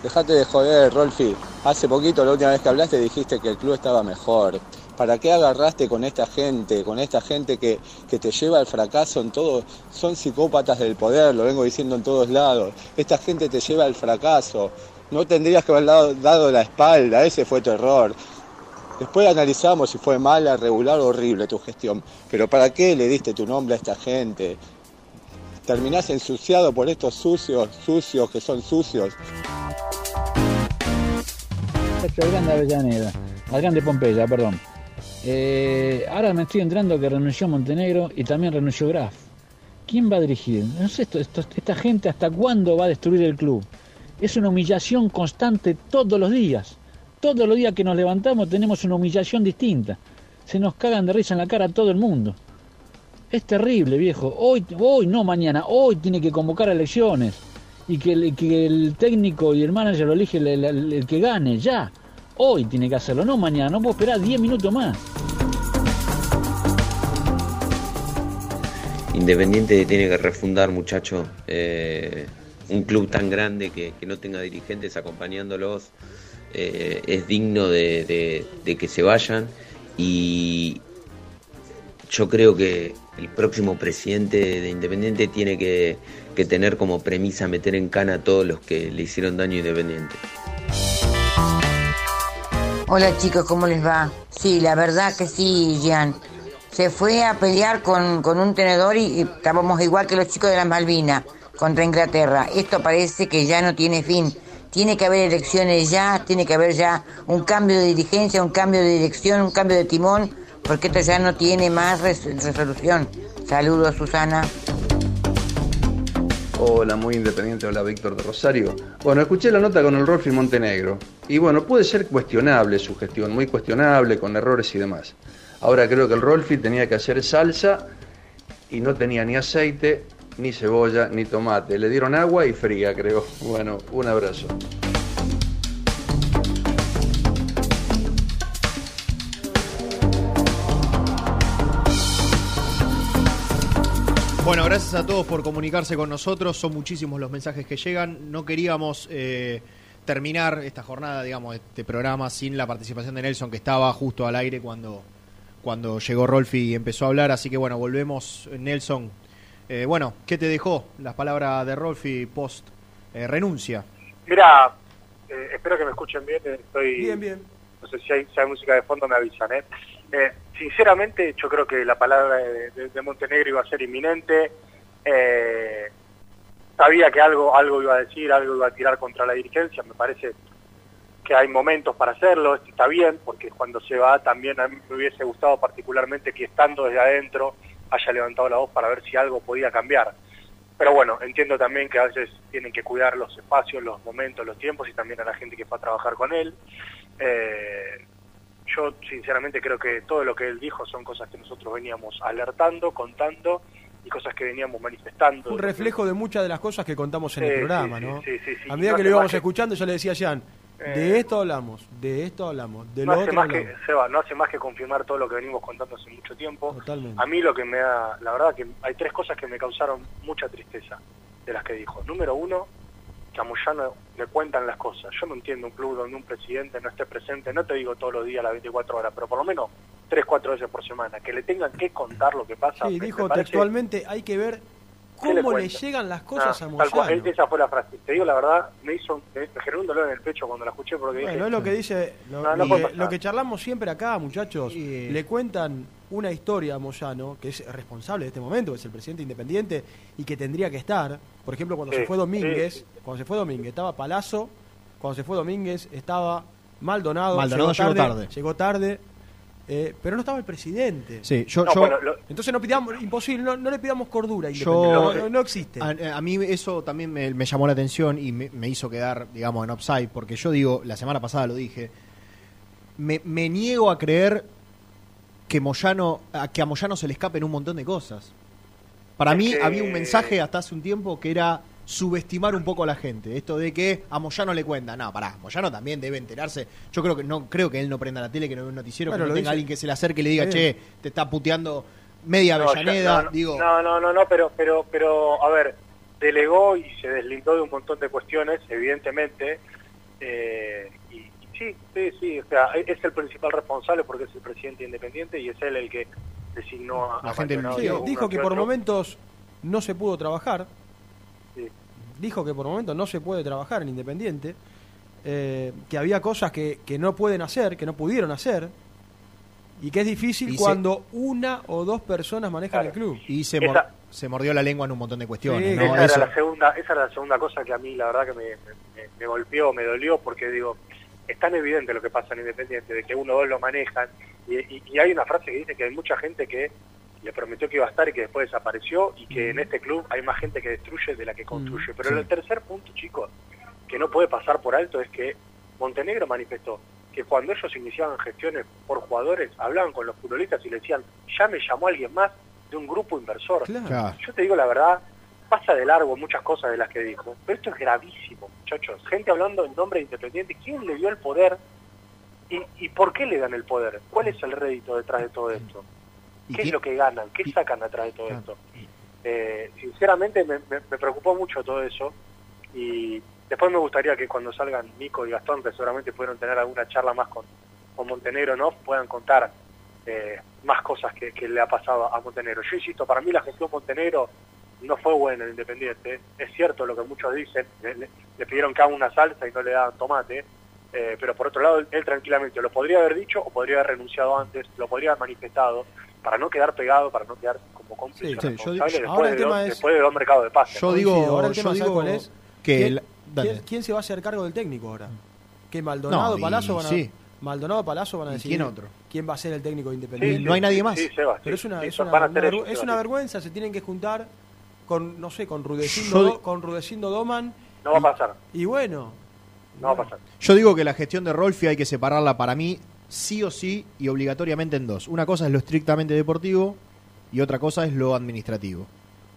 dejate de joder, Rolfi. Hace poquito, la última vez que hablaste, dijiste que el club estaba mejor. ¿Para qué agarraste con esta gente, con esta gente que, que te lleva al fracaso en todo? Son psicópatas del poder, lo vengo diciendo en todos lados. Esta gente te lleva al fracaso. No tendrías que haber dado, dado la espalda, ese fue tu error. Después analizamos si fue mala, regular o horrible tu gestión. Pero ¿para qué le diste tu nombre a esta gente? Terminás ensuciado por estos sucios, sucios que son sucios. Adrián de Avellaneda, Adrián de Pompeya, perdón. Eh, ahora me estoy entrando que renunció Montenegro y también renunció Graf. ¿Quién va a dirigir? No sé, esto, esta gente hasta cuándo va a destruir el club. Es una humillación constante todos los días. Todos los días que nos levantamos tenemos una humillación distinta. Se nos cagan de risa en la cara a todo el mundo. Es terrible, viejo. Hoy, hoy no mañana, hoy tiene que convocar elecciones y que el, que el técnico y el manager lo elige el, que gane, ya. Hoy tiene que hacerlo, no mañana, no puedo esperar 10 minutos más. Independiente tiene que refundar, muchacho. Eh, un club tan grande que, que no tenga dirigentes acompañándolos eh, es digno de que se vayan. Y yo creo que el próximo presidente de Independiente tiene que, que tener como premisa meter en cana a todos los que le hicieron daño a Independiente. Hola chicos, ¿cómo les va? Sí, la verdad que sí, Jean. Se fue a pelear con, con un tenedor y, y estábamos igual que los chicos de las Malvinas contra Inglaterra. Esto parece que ya no tiene fin. Tiene que haber elecciones ya, tiene que haber ya un cambio de dirigencia, un cambio de dirección, un cambio de timón, porque esto ya no tiene más res- resolución. Saludos, Susana. Hola, muy independiente, hola Víctor de Rosario. Bueno, escuché la nota con el Rolfi Montenegro y bueno, puede ser cuestionable su gestión, muy cuestionable, con errores y demás. Ahora creo que el Rolfi tenía que hacer salsa y no tenía ni aceite, ni cebolla, ni tomate. Le dieron agua y fría, creo. Bueno, un abrazo. Bueno, gracias a todos por comunicarse con nosotros. Son muchísimos los mensajes que llegan. No queríamos eh, terminar esta jornada, digamos, este programa sin la participación de Nelson, que estaba justo al aire cuando, cuando llegó Rolfi y empezó a hablar. Así que bueno, volvemos. Nelson, eh, bueno, ¿qué te dejó las palabras de Rolfi post eh, renuncia? Mira, eh, espero que me escuchen bien. Estoy, Bien, bien. No sé si hay, si hay música de fondo, me avisan. ¿eh? Eh, sinceramente, yo creo que la palabra de, Montenegro iba a ser inminente. Eh, sabía que algo, algo iba a decir, algo iba a tirar contra la dirigencia. Me parece que hay momentos para hacerlo. Esto está bien, porque cuando se va también a mí me hubiese gustado particularmente que estando desde adentro haya levantado la voz para ver si algo podía cambiar. Pero bueno, entiendo también que a veces tienen que cuidar los espacios, los momentos, los tiempos y también a la gente que va a trabajar con él. Eh, yo sinceramente creo que todo lo que él dijo son cosas que nosotros veníamos alertando, contando y cosas que veníamos manifestando. Un reflejo de muchas de las cosas que contamos en Sí, el programa, sí, ¿no? sí, sí, sí. A medida No que lo íbamos que- escuchando, yo le decía a Jan, Eh, de esto hablamos, de esto hablamos, de no lo hace otro más que. Seba, no hace más que confirmar todo lo que venimos contando hace mucho tiempo. Totalmente. A mí lo que me da, la verdad que hay tres cosas que me causaron mucha tristeza de las que dijo. Número uno, Moyano le cuentan las cosas. Yo no entiendo un club donde un presidente no esté presente, no te digo todos los días, las 24 horas, pero por lo menos tres, cuatro veces por semana, que le tengan que contar lo que pasa. Sí, me- dijo me parece- textualmente, hay que ver ¿Qué le cómo le, llegan las cosas Ah, a tal cual, Moyano. esa fue la frase. Te digo la verdad, me hizo, me, generó un dolor en el pecho cuando la escuché porque dije, Bueno, es lo que dice, No, no lo que charlamos siempre acá, muchachos. Le cuentan una historia a Moyano, que es responsable de este momento, que es el presidente independiente y que tendría que estar. Por ejemplo, cuando Sí, se fue Domínguez, sí. cuando se fue Domínguez, estaba Palazzo, cuando se fue Domínguez estaba Maldonado, Maldonado llegó tarde. llegó tarde, eh, pero no estaba el presidente. Sí, yo- No, yo- bueno, lo- Entonces no pidamos, imposible, no, no le pidamos cordura Yo, Independiente, no, no existe. A, a mí eso también me, me llamó la atención y me, me hizo quedar, digamos, en upside, porque yo digo, la semana pasada lo dije, me, me niego a creer que Moyano, a que a Moyano se le escapen un montón de cosas. Para Es mí que- había un mensaje hasta hace un tiempo que era subestimar un poco a la gente. Esto de que a Moyano le cuenta. No, pará, Moyano también debe enterarse. Yo creo que no creo que él no prenda la tele, que no ve un noticiero, Bueno, que no tenga dice. alguien que se le acerque y le diga, che, te está puteando media No, Avellaneda. no, digo, no, no, no, no, pero, pero, pero, a ver, delegó y se deslindó de un montón de cuestiones, evidentemente, eh, sí, sí, sí, o sea, e- es el principal responsable porque es el presidente independiente y es él el que designó a, La a gente Sí, dijo que por otro. momentos no se pudo trabajar. Sí. Dijo que por momentos no se puede trabajar en Independiente. eh, que había cosas que, que no pueden hacer, que no pudieron hacer. Y que es difícil Y se- cuando una o dos personas manejan el club. y se, Esa- mor- se mordió la lengua en un montón de cuestiones. Sí, ¿no? esa, Eso- era la segunda, esa era la segunda cosa que a mí la verdad que me, me- me golpeó, me dolió, porque digo, es tan evidente lo que pasa en Independiente, de que uno o dos lo manejan, y, y- y hay una frase que dice que hay mucha gente que le prometió que iba a estar y que después desapareció, y que en este club hay más gente que destruye de la que construye. Pero sí. el tercer punto, chicos, que no puede pasar por alto es que Montenegro manifestó que cuando ellos iniciaban gestiones por jugadores, hablaban con los futbolistas y le decían, ya me llamó alguien más de un grupo inversor. Claro. Yo te digo la verdad, pasa de largo muchas cosas de las que dijo, pero esto es gravísimo, muchachos. Gente hablando en nombre de Independiente, ¿quién le dio el poder? ¿Y, y por qué le dan el poder? ¿Cuál es el rédito detrás de todo esto? ¿Qué es lo que ganan? ¿Qué sacan atrás de todo esto? Eh, sinceramente me, me- me preocupó mucho todo eso y después me gustaría que cuando salgan Nico y Gastón, que seguramente pudieron tener alguna charla más con, con Montenegro, ¿no? Puedan contar eh, más cosas que, que le ha pasado a Montenegro. Yo insisto, para mí la gestión Montenegro no fue buena en Independiente. Es cierto lo que muchos dicen, le, le- le pidieron que haga una salsa y no le daban tomate, eh, pero por otro lado él, tranquilamente lo podría haber dicho o podría haber renunciado antes, lo podría haber manifestado para no quedar pegado, para no quedar como cómplice Sí, sí, yo responsable digo- después, ahora el de, tema dos- es- después de dos mercados de pases. Yo ¿no? digo-. Ahora el yo tema, ¿sabes digo cuál es? que ¿Quién, el- dale. quién- quién se va a hacer cargo del técnico ahora? ¿Que Maldonado, No, Palazzo van a, sí. Maldonado, Palazzo van a ¿Y decidir quién otro? quién va a ser el técnico de Independiente? Sí, no hay nadie más. Sí, Seba, Pero sí, es una, sí, es una, van a una es Seba, una sí. vergüenza, se tienen que juntar con no sé, con Rudecindo, Yo- con Rudecindo Doman. No va a pasar. Y bueno, No va a pasar. Yo digo que la gestión de Rolfi hay que separarla para mí sí o sí y obligatoriamente en dos. Una cosa es lo estrictamente deportivo y otra cosa es lo administrativo.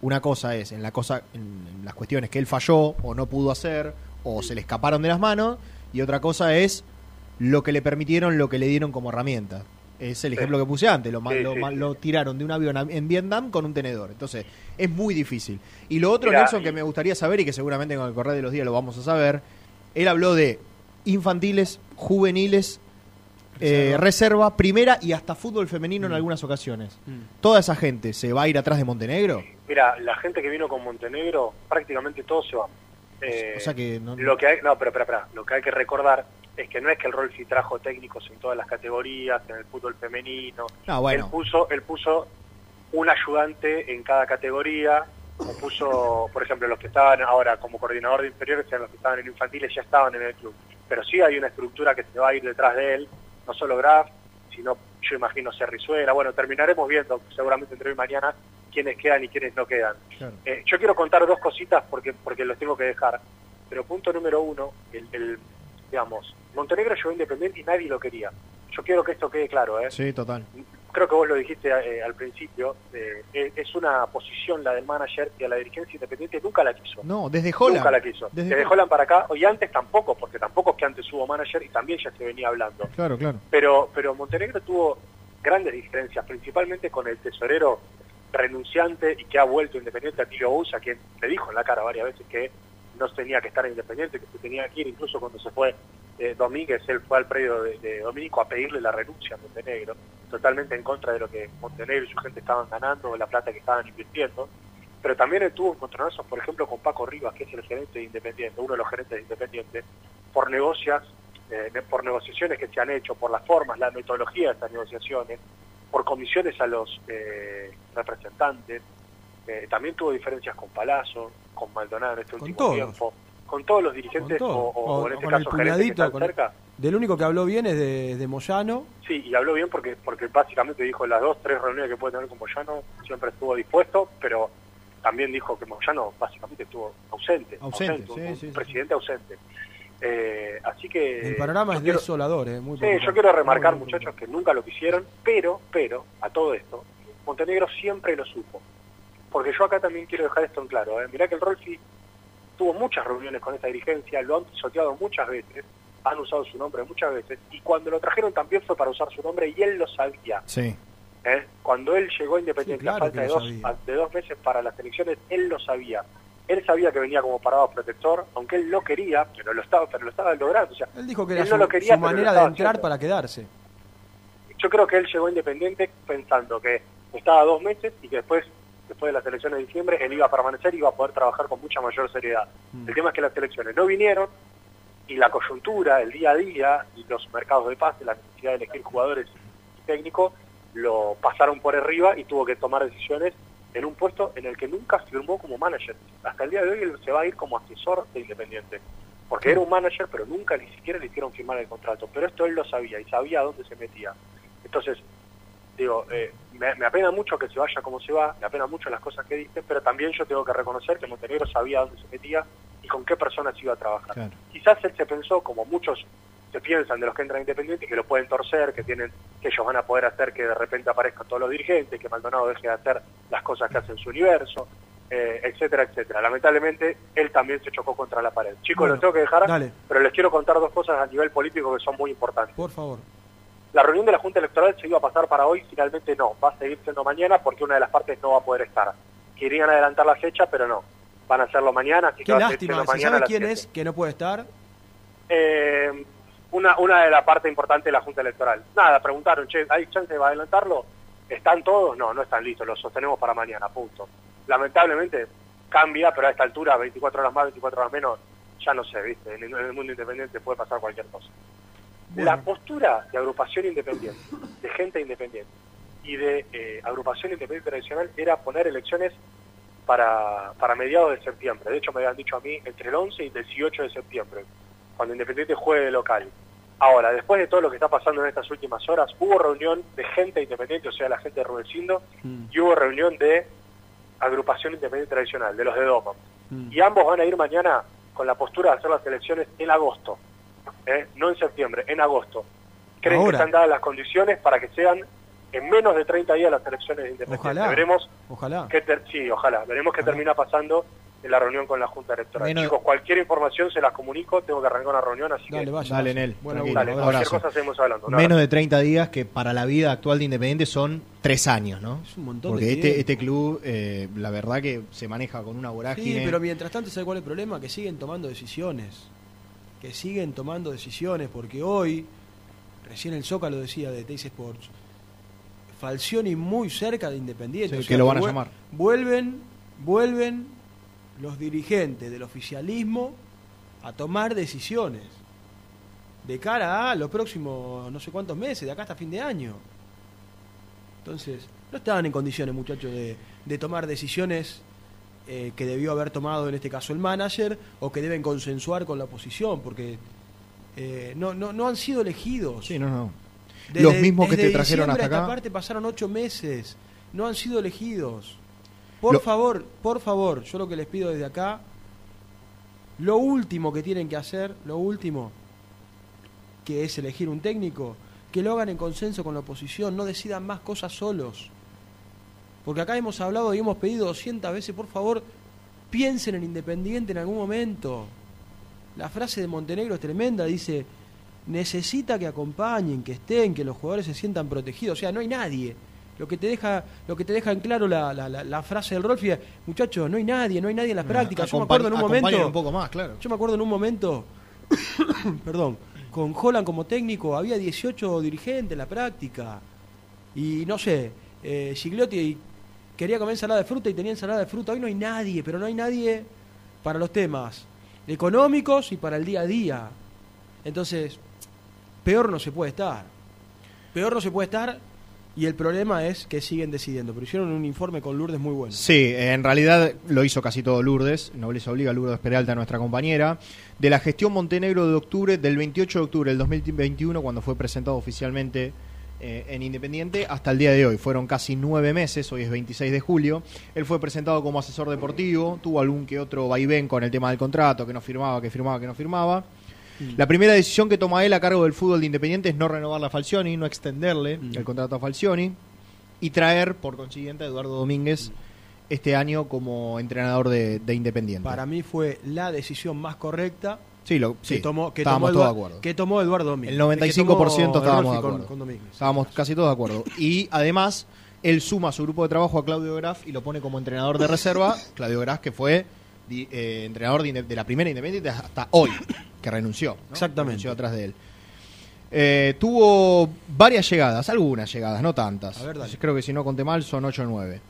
Una cosa es en, la cosa, en, en las cuestiones que él falló o no pudo hacer o se le escaparon de las manos y otra cosa es lo que le permitieron, lo que le dieron como herramienta. Es el Sí. ejemplo que puse antes, lo, ma- Sí, lo, sí, tiraron de un avión a- en Vietnam con un tenedor. Entonces, es muy difícil. Y lo otro, Mirá, Nelson, que me gustaría saber y que seguramente con el correr de los días lo vamos a saber, él habló de infantiles, juveniles, eh, reserva, primera y hasta fútbol femenino Mm. en algunas ocasiones. ¿Toda esa gente se va a ir atrás de Montenegro? Mira, la gente que vino con Montenegro, prácticamente todos se van. Eh, O sea que no- Lo que hay, no, pero, pero, pero, lo que hay que recordar es que no es que el Rolfi trajo técnicos en todas las categorías, en el fútbol femenino. Ah, bueno. Él puso, él puso un ayudante en cada categoría, puso, por ejemplo, los que estaban ahora como coordinador de inferiores, eran los que estaban en infantiles, ya estaban en el club. Pero sí hay una estructura que se va a ir detrás de él, no solo Graf, sino yo imagino Cerrizuela. Bueno, terminaremos viendo seguramente entre hoy y mañana quiénes quedan y quiénes no quedan. Eh, yo quiero contar dos cositas porque porque los tengo que dejar. Pero punto número uno, el, el- digamos, Montenegro llegó independiente y nadie lo quería. Yo quiero que esto quede claro, ¿eh? Sí, total. Creo que vos lo dijiste eh, al principio. eh, es, una posición la del manager que a la dirigencia independiente nunca la quiso. No, desde Holland. Nunca la quiso. Desde Desde, Holland. Para acá, y antes tampoco, porque tampoco es que antes hubo manager y también ya se venía hablando. Claro, claro. Pero, pero Montenegro tuvo grandes diferencias, principalmente con el tesorero renunciante y que ha vuelto independiente, Atilio Bouza, quien le dijo en la cara varias veces que no tenía que estar en independiente, que se tenía que ir, incluso cuando se fue eh, Domínguez, él fue al predio de, de Domínico a pedirle la renuncia a Montenegro, totalmente en contra de lo que Montenegro y su gente estaban ganando, la plata que estaban invirtiendo. Pero también él tuvo encontronazos, por ejemplo, con Paco Rivas, que es el gerente de Independiente, uno de los gerentes de Independiente, por negocias, eh, por negociaciones que se han hecho, por las formas, la metodología de estas negociaciones, por comisiones a los eh, representantes. Eh, también tuvo diferencias con Palazzo, con Maldonado en este Con último todos. tiempo, con todos los dirigentes o, o- O- o o en este con caso gerentes que están cerca. del único que habló bien es de, de Moyano. Sí, y habló bien porque porque básicamente dijo las dos, tres reuniones que puede tener con Moyano, siempre estuvo dispuesto, pero también dijo que Moyano básicamente estuvo ausente, Ausente, un- sí, un sí, sí. presidente ausente. Eh, así que... El panorama es quiero- desolador, eh, muy Sí, yo quiero remarcar, muy muchachos, que nunca lo quisieron, pero, pero, a todo esto, Montenegro siempre lo supo. Porque yo acá también quiero dejar esto en claro. ¿eh? Mirá que el Rolfi tuvo muchas reuniones con esta dirigencia, lo han pisoteado muchas veces, han usado su nombre muchas veces, y cuando lo trajeron también fue para usar su nombre y él lo sabía. Sí. ¿eh? Cuando él llegó a Independiente Sí, claro a falta de dos, de dos meses para las elecciones, él lo sabía. Él sabía que venía como parado protector, aunque él no quería, pero lo estaba, pero lo estaba logrando. O sea, Él dijo que era él su, no lo quería, su pero lo manera de entrar haciendo. para quedarse. Yo creo que él llegó a Independiente pensando que estaba dos meses y que después, después de las elecciones de diciembre, él iba a permanecer y iba a poder trabajar con mucha mayor seriedad. El tema es que las elecciones no vinieron y la coyuntura, el día a día y los mercados de pase, la necesidad de elegir jugadores y técnicos, lo pasaron por arriba y tuvo que tomar decisiones en un puesto en el que nunca firmó como manager. Hasta el día de hoy él se va a ir como asesor de Independiente. Porque era un manager, pero nunca ni siquiera le hicieron firmar el contrato. Pero esto él lo sabía y sabía dónde se metía. Entonces, digo, eh, me, me apena mucho que se vaya como se va, me apena mucho las cosas que dice, pero también yo tengo que reconocer que Montenegro sabía dónde se metía y con qué personas iba a trabajar. Quizás él se pensó, como muchos se piensan de los que entran a Independiente, que lo pueden torcer, que tienen que ellos van a poder hacer que de repente aparezcan todos los dirigentes, que Maldonado deje de hacer las cosas que hace en su universo, eh, etcétera, etcétera. Lamentablemente, él también se chocó contra la pared. Chicos, Bueno, los tengo que dejar, dale. pero les quiero contar dos cosas a nivel político que son muy importantes. Por favor. La reunión de la Junta Electoral se iba a pasar para hoy, finalmente no, va a seguir siendo mañana porque una de las partes no va a poder estar. Querían adelantar la fecha, pero no. Van a hacerlo mañana, así que Qué va a seguir lástima. siendo ¿Se mañana sabe las quién 7. es que no puede estar? Eh, una, una de la parte importante de la Junta Electoral. Nada, preguntaron, che, ¿hay chance de adelantarlo? ¿Están todos? No, no están listos, los sostenemos para mañana, punto. Lamentablemente cambia, pero a esta altura, 24 horas más, 24 horas menos, ya no sé, ¿viste? En el mundo independiente puede pasar cualquier cosa. La postura de agrupación independiente, de gente independiente y de eh, agrupación independiente tradicional era poner elecciones para, para mediados de septiembre. De hecho, me habían dicho a mí entre el 11 y el 18 de septiembre, cuando Independiente juegue de local. Ahora, después de todo lo que está pasando en estas últimas horas, hubo reunión de gente independiente, o sea, la gente de Rubecindo, y hubo reunión de agrupación independiente tradicional, de los de Doma. Y ambos van a ir mañana con la postura de hacer las elecciones en agosto, ¿eh? no en septiembre, en agosto. Creen Ahora. que están dadas las condiciones para que sean en menos de 30 días las elecciones independientes. Ojalá. Veremos Ojalá. qué ter- sí, ojalá. Veremos qué termina pasando en la reunión con la Junta Electoral. Menos- Chicos, cualquier información se las comunico, tengo que arrancar una reunión, así Dale, que... vaya. Dale. Nel. Bueno, Dale, cualquier cosa seguimos hablando. Menos abrazo. de 30 días que para la vida actual de Independiente son tres años, ¿no? Es un montón Porque de este, este club, eh, la verdad que se maneja con una vorágine. Sí, pero mientras tanto, ¿sabe cuál es el problema? Que siguen tomando decisiones. Que siguen tomando decisiones, porque hoy, recién el Zócalo decía de Teis Sports, Falcioni muy cerca de Independiente. Sí, o que lo van a llamar. Vuelven, vuelven los dirigentes del oficialismo a tomar decisiones de cara a los próximos no sé cuántos meses, de acá hasta fin de año. Entonces, no estaban en condiciones, muchachos, de, de tomar decisiones eh, que debió haber tomado en este caso el manager o que deben consensuar con la oposición, porque eh, no, no, no han sido elegidos. Sí, no, no. Desde- Los mismos que te trajeron hasta acá. parte pasaron ocho meses, no han sido elegidos. Por Lo- favor, por favor, yo lo que les pido desde acá, lo último que tienen que hacer, lo último, que es elegir un técnico, que lo hagan en consenso con la oposición, no decidan más cosas solos. Porque acá hemos hablado y hemos pedido 200 veces, por favor, piensen en Independiente en algún momento. La frase de Montenegro es tremenda, dice, necesita que acompañen, que estén, que los jugadores se sientan protegidos. O sea, no hay nadie. Lo que te deja, lo que te deja en claro la, la- la- la frase del Rolfi es, muchachos, no hay nadie, no hay nadie en las prácticas. Yo me acuerdo en un momento. un poco más, claro. Yo me acuerdo en un momento, perdón, con Holland como técnico, había 18 dirigentes en la práctica. Y no sé, eh, Gigliotti quería comer ensalada de fruta y tenía ensalada de fruta. Hoy no hay nadie, pero no hay nadie para los temas económicos y para el día a día. Entonces, peor no se puede estar. Peor no se puede estar y el problema es que siguen decidiendo. Pero hicieron un informe con Lourdes muy bueno. Sí, en realidad lo hizo casi todo Lourdes, Nobleza Obliga, Lourdes Peralta, nuestra compañera, de la gestión Montenegro de octubre, del 28 de octubre del 2021, cuando fue presentado oficialmente eh, en Independiente, hasta el día de hoy. Fueron casi nueve meses, hoy es 26 de julio. Él fue presentado como asesor deportivo, tuvo algún que otro vaivén con el tema del contrato, que no firmaba, que firmaba, que no firmaba. La primera decisión que toma él a cargo del fútbol de Independiente es no renovar a Falcioni, no extenderle el contrato a Falcioni y traer, por consiguiente, a Eduardo Domínguez este año como entrenador de, de Independiente. Para mí fue la decisión más correcta Sí, lo, que sí, tomó, que estábamos tomó todos de acuerdo. que tomó Eduardo Domínguez. El Que 95% tomó estábamos de con- acuerdo. con. Estábamos casi todos de acuerdo. Y además, él suma a su grupo de trabajo a Claudio Graf y lo pone como entrenador de reserva. Claudio Graf, que fue eh, entrenador de, la primera Independiente hasta hoy, que renunció. ¿no? Exactamente. Renunció atrás de él. Eh, tuvo varias llegadas, algunas llegadas, no tantas. A ver, dale. Creo que si no conté mal son 8 o 9.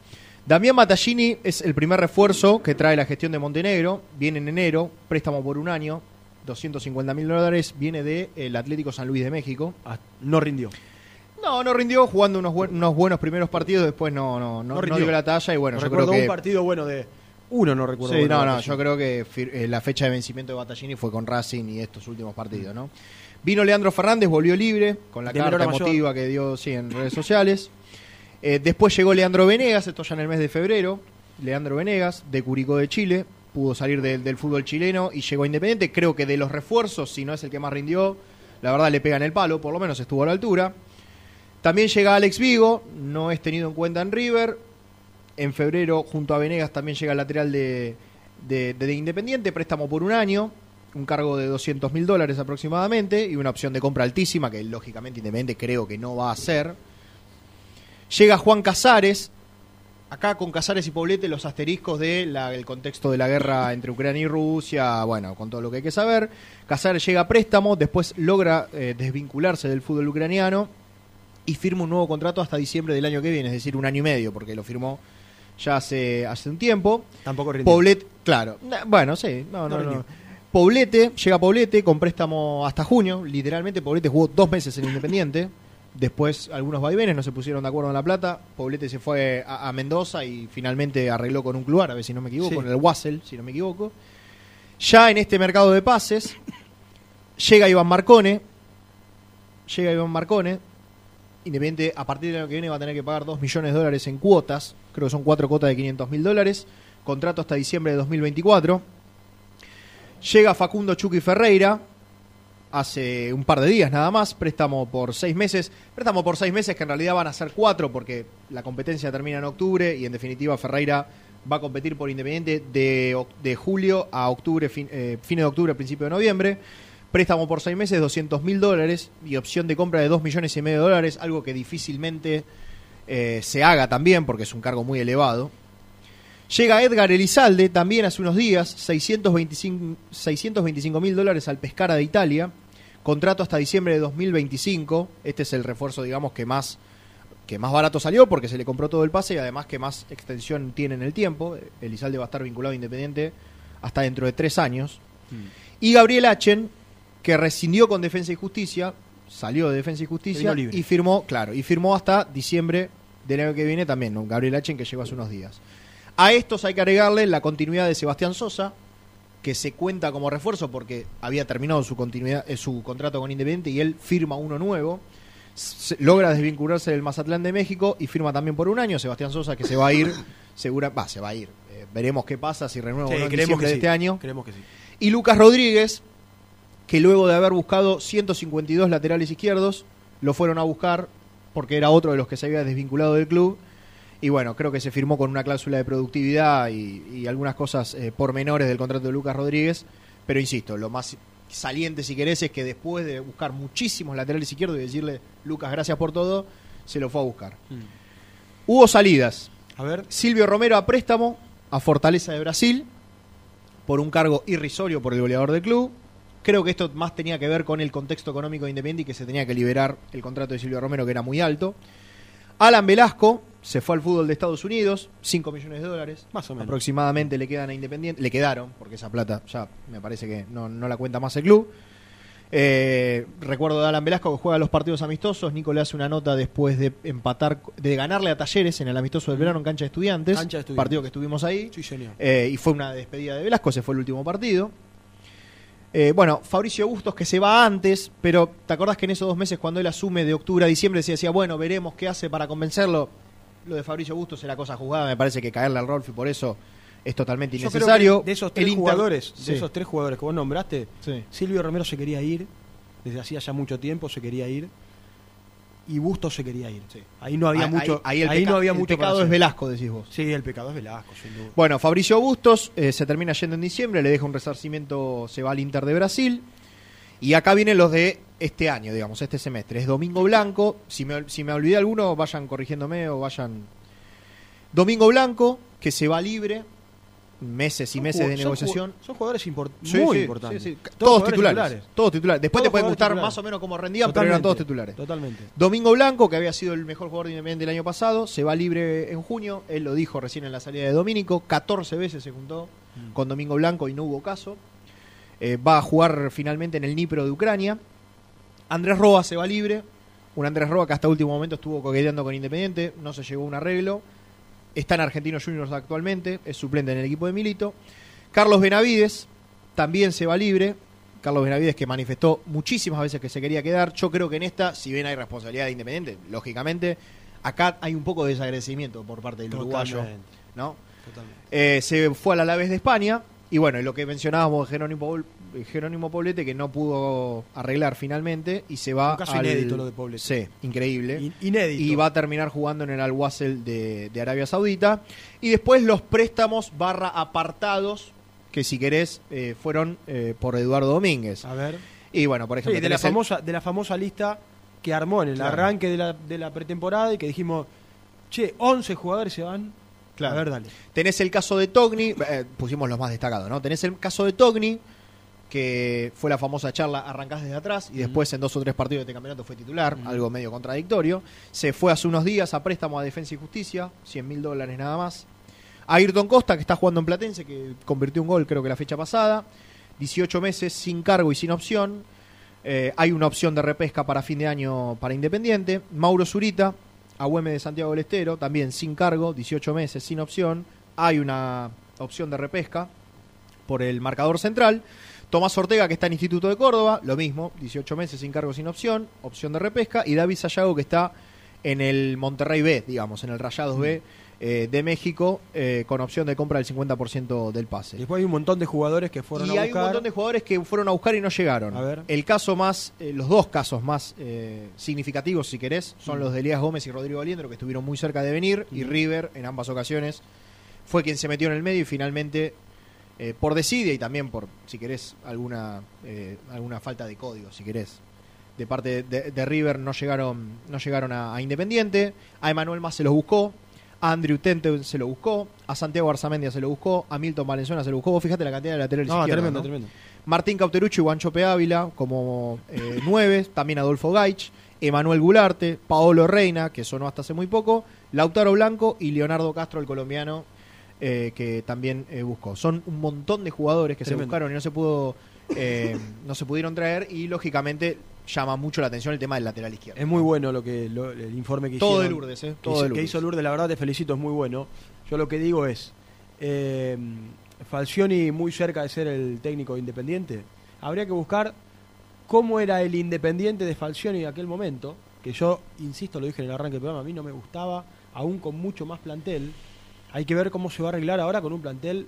Damián Matallini es el primer refuerzo que trae la gestión de Montenegro. Viene en enero, préstamo por un año, 250 mil dólares. Viene del Atlético San Luis de México. Ah, no rindió. No, no rindió jugando unos, buen- unos buenos primeros partidos. Después no, no, no, No no rindió. dio la talla. Y bueno, No yo recuerdo creo que. un partido bueno de. Uno no recuerdo. Sí, bueno no, no, yo creo que eh, la fecha de vencimiento de Battaglini fue con Racing y estos últimos partidos, ¿no? Vino Leandro Fernández, volvió libre con la De carta Mayor. emotiva que dio sí, en redes sociales. Eh, después llegó Leandro Venegas, esto ya en el mes de febrero. Leandro Venegas, de Curicó de Chile, pudo salir del- fútbol chileno y llegó a Independiente. Creo que de los refuerzos, si no es el que más rindió, la verdad le pegan el palo, por lo menos estuvo a la altura. También llega Alex Vigo, no es tenido en cuenta en River. En febrero, junto a Venegas, también llega el lateral de, de, de Independiente, préstamo por un año, un cargo de 200 mil dólares aproximadamente y una opción de compra altísima que lógicamente Independiente creo que no va a hacer. Llega Juan Casares, acá con Casares y Poblete los asteriscos del contexto de la guerra entre Ucrania y Rusia, bueno, con todo lo que hay que saber. Casares llega a préstamo, después logra eh, desvincularse del fútbol ucraniano y firma un nuevo contrato hasta diciembre del año que viene, es decir, un año y medio, porque lo firmó ya hace, hace un tiempo. Tampoco rindió. Poblete, claro, bueno, sí, no, No no, no. Poblete, llega Poblete con préstamo hasta junio, literalmente Poblete jugó dos meses en Independiente, después algunos vaivenes no se pusieron de acuerdo en la plata, Poblete se fue a, a Mendoza y finalmente arregló con un club árabe, si no me equivoco, Sí. con el Wassel, si no me equivoco. Ya en este mercado de pases, llega Iván Marcone, llega Iván Marcone, Independiente a partir del año que viene va a tener que pagar 2 millones de dólares en cuotas, creo que son cuatro cuotas de 500 mil dólares, contrato hasta diciembre de 2024. Llega Facundo Chucky Ferreira, hace un par de días nada más, préstamo por seis meses, préstamo por seis meses que en realidad van a ser cuatro porque la competencia termina en octubre y en definitiva Ferreira va a competir por Independiente de, julio a octubre, fin, eh, fines de octubre, principio de noviembre. Préstamo por seis meses, 200 mil dólares y opción de compra de 2 millones y medio de dólares, algo que difícilmente eh, se haga también porque es un cargo muy elevado. Llega Edgar Elizalde también hace unos días, 625 mil dólares al Pescara de Italia, contrato hasta diciembre de 2025. Este es el refuerzo, digamos, que más, que más barato salió porque se le compró todo el pase y además que más extensión tiene en el tiempo. Elizalde va a estar vinculado a Independiente hasta dentro de tres años. Y Gabriel Achen, que rescindió con Defensa y Justicia, salió de Defensa y Justicia y firmó, claro, y firmó hasta diciembre del año que viene también, ¿no? Gabriel Achen que llegó hace unos días. A estos hay que agregarle la continuidad de Sebastián Sosa, que se cuenta como refuerzo porque había terminado su continuidad, eh, su contrato con Independiente y él firma uno nuevo. Se- logra desvincularse del Mazatlán de México y firma también por un año. Sebastián Sosa que se va a ir, segura, va, se va a ir. Eh, veremos qué pasa si renueva Sí, o no en creemos diciembre que de sí, este año. creemos que sí. Y Lucas Rodríguez, que luego de haber buscado 152 laterales izquierdos, lo fueron a buscar porque era otro de los que se había desvinculado del club. Y bueno, creo que se firmó con una cláusula de productividad y, y algunas cosas eh, pormenores del contrato de Lucas Rodríguez. Pero insisto, lo más saliente, si querés, es que después de buscar muchísimos laterales izquierdos y decirle, Lucas, gracias por todo, se lo fue a buscar. Hubo salidas. A ver. Silvio Romero a préstamo a Fortaleza de Brasil por un cargo irrisorio por el goleador del club. Creo que esto más tenía que ver con el contexto económico de Independiente y que se tenía que liberar el contrato de Silvio Romero, que era muy alto. Alan Velasco se fue al fútbol de Estados Unidos, 5 millones de dólares. Más o menos. Aproximadamente le quedan a Independiente. Le quedaron, porque esa plata ya me parece que no, no la cuenta más el club. Eh, recuerdo de Alan Velasco que juega los partidos amistosos. Nico le hace una nota después de empatar, de ganarle a Talleres en el amistoso del verano en cancha de estudiantes. Cancha de Estudiantes. Partido que estuvimos ahí. Sí, señor. Eh, y fue una despedida de Velasco, ese fue el último partido. Eh, bueno, Fabricio Bustos que se va antes, pero ¿te acordás que en esos dos meses cuando él asume de octubre a diciembre se decía, bueno, veremos qué hace para convencerlo? Lo de Fabricio Bustos era cosa jugada, me parece que caerle al Rolf y por eso es totalmente Yo creo innecesario. que de esos tres Inter- jugadores, Sí. de esos tres jugadores que vos nombraste, Sí. Silvio Romero se quería ir, desde hacía ya mucho tiempo se quería ir, y Bustos se quería ir. Ahí no había Ahí- mucho, ahí- ahí el ahí no había el mucho pecado es. Velasco, decís vos. Sí, el pecado es Velasco, sin duda. Bueno, Fabricio Bustos eh, se termina yendo en diciembre, le deja un resarcimiento, se va al Inter de Brasil. Y acá vienen los de este año, digamos, este semestre. Es Domingo Blanco. Si me, si me olvidé alguno, vayan corrigiéndome o vayan. Domingo Blanco, que se va libre. Meses y Son meses de negociación. Son jugadores import- Sí, muy sí, importantes. sí. Todos titulares, Todos titulares. Después Todos te puede jugadores gustar titulares. más o menos cómo rendían, pero eran todos titulares. Totalmente. Domingo Blanco, que había sido el mejor jugador de Independiente del año pasado, se va libre en junio. Él lo dijo recién en la salida de Domínico. 14 veces se juntó Mm. con Domingo Blanco y no hubo caso. Eh, va a jugar finalmente en el Nipro de Ucrania. Andrés Roa se va libre. Un Andrés Roa que hasta último momento estuvo coqueteando con Independiente. No se llegó a un arreglo. Está en Argentinos Juniors actualmente. Es suplente en el equipo de Milito. Carlos Benavides también se va libre. Carlos Benavides que manifestó muchísimas veces que se quería quedar. Yo creo que en esta, si bien hay responsabilidad de Independiente, lógicamente, acá hay un poco de desagradecimiento por parte del uruguayo. ¿no? Totalmente. Eh, se fue al Alavés de España. Y bueno, y lo que mencionábamos de Jerónimo, Jerónimo Poblete, que no pudo arreglar finalmente y se va Un caso al- inédito lo de Poblete. Sí, increíble. In- inédito. Y va a terminar jugando en el Al Wassel de, de Arabia Saudita. Y después los préstamos barra apartados, que si querés eh, fueron eh, por Eduardo Domínguez. A ver. Y bueno, por ejemplo, Sí, de, la el- famosa, de la famosa lista que armó en el Claro. arranque de la, de la pretemporada y que dijimos, che, 11 jugadores se van. Claro. A ver, dale. Tenés el caso de Togni, eh, pusimos los más destacados, ¿no? Tenés el caso de Togni, que fue la famosa charla arrancás desde atrás y después en dos o tres partidos de este campeonato fue titular, algo medio contradictorio. Se fue hace unos días a préstamo a Defensa y Justicia, 100 mil dólares nada más. Ayrton Costa, que está jugando en Platense, que convirtió un gol creo que la fecha pasada. 18 meses sin cargo y sin opción. Eh, hay una opción de repesca para fin de año para Independiente. Mauro Zurita, Agüeme de Santiago del Estero, también sin cargo, 18 meses sin opción. Hay una opción de repesca por el marcador central. Tomás Ortega, que está en Instituto de Córdoba, lo mismo, 18 meses sin cargo, sin opción, opción de repesca. Y David Sayago, que está en el Monterrey B, digamos, en el Rayados B eh, de México, eh, con opción de compra del 50% del pase. Después hay un montón de jugadores que fueron y a hay un buscar. montón de jugadores que fueron a buscar y no llegaron. A ver. El caso más, eh, los dos casos más significativos, si querés, son Mm. los de Elías Gómez y Rodrigo Valiendro, que estuvieron muy cerca de venir, y Mm. River, en ambas ocasiones, fue quien se metió en el medio y finalmente, eh, por desidia y también por, si querés, alguna, eh, alguna falta de código, si querés, de parte de, de River no llegaron, no llegaron a, a Independiente, a Emanuel Más se los buscó, a Andrew Tente se lo buscó, a Santiago Arzamendia se lo buscó, a Milton Valenzuela se lo buscó. Vos fíjate la cantidad de laterales No, izquierdos, tremendo, ¿no? tremendo. Martín Cauterucho y Guanchope Ávila como eh, nueve, también Adolfo Gaich, Emanuel Gularte, Paolo Reina, que sonó hasta hace muy poco, Lautaro Blanco y Leonardo Castro, el colombiano, eh, que también eh, buscó. Son un montón de jugadores que Tremendo. se buscaron y no se pudo, eh, no se pudieron traer y lógicamente llama mucho la atención el tema del lateral izquierdo. Es muy bueno lo que lo- el informe que Todo hicieron. de Lourdes, ¿eh? que Todo de que Lourdes. hizo Lourdes, la verdad te felicito, es muy bueno. Yo lo que digo es, eh, Falcioni muy cerca de ser el técnico de Independiente. Habría que buscar cómo era el Independiente de Falcioni en aquel momento, que yo, insisto, lo dije en el arranque del programa, a mí no me gustaba, aún con mucho más plantel. Hay que ver cómo se va a arreglar ahora con un plantel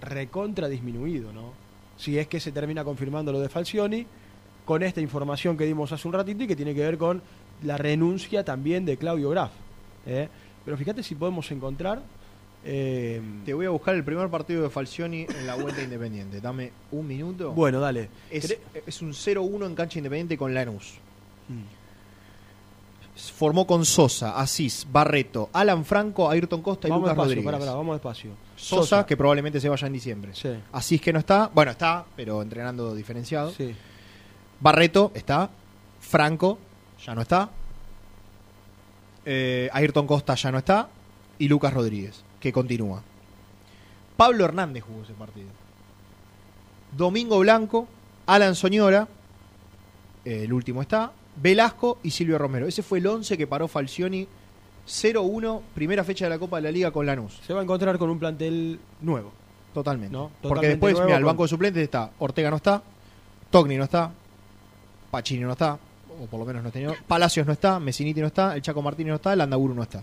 recontra disminuido, ¿no? Si es que se termina confirmando lo de Falcioni, con esta información que dimos hace un ratito y que tiene que ver con la renuncia también de Claudio Graf. ¿eh? Pero fíjate si podemos encontrar. eh, Te voy a buscar el primer partido de Falcioni en la vuelta independiente. Dame un minuto. Bueno, dale. Es, es un 0-1 en cancha independiente con Lanús. Formó con Sosa, Asís, Barreto, Alan Franco, Ayrton Costa y vamos Lucas despacio, Rodríguez. vamos despacio. Sosa, que probablemente se vaya en diciembre. Asís que no está, bueno, está, pero entrenando diferenciado. Barreto está, Franco ya no está, eh, Ayrton Costa ya no está y Lucas Rodríguez, que continúa. Pablo Hernández jugó ese partido. Domingo Blanco, Alan Soñora, eh, el último está, Velasco y Silvio Romero. Ese fue el 11 que paró Falcioni 0-1, primera fecha de la Copa de la Liga con Lanús. Se va a encontrar con un plantel nuevo. Totalmente. ¿no? Porque Totalmente después, mira, el banco de suplentes está Ortega no está, Togni no está, Pachini no está, o por lo menos no está. Palacios no está, Messiniti no está, el Chaco Martínez no está, el Andaburu no está.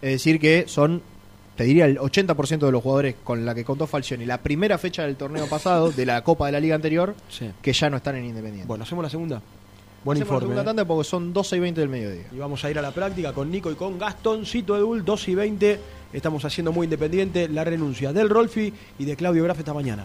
Es decir que son, te diría, el 80% de los jugadores con la que contó Falcioni la primera fecha del torneo pasado, de la Copa de la Liga anterior, que ya no están en Independiente. Bueno, hacemos la segunda. Buen Hacemos la informe. segunda ¿eh? tanda porque son 12 y 20 del mediodía. Y vamos a ir a la práctica con Nico y con Gastoncito Edul, 2 y 20. Estamos haciendo muy independiente la renuncia del Rolfi y de Claudio Graf esta mañana.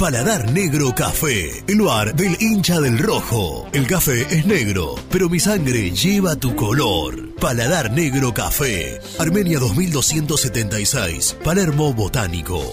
Paladar Negro Café, el bar del hincha del rojo. El café es negro, pero mi sangre lleva tu color. Paladar Negro Café, Armenia 2276, Palermo Botánico.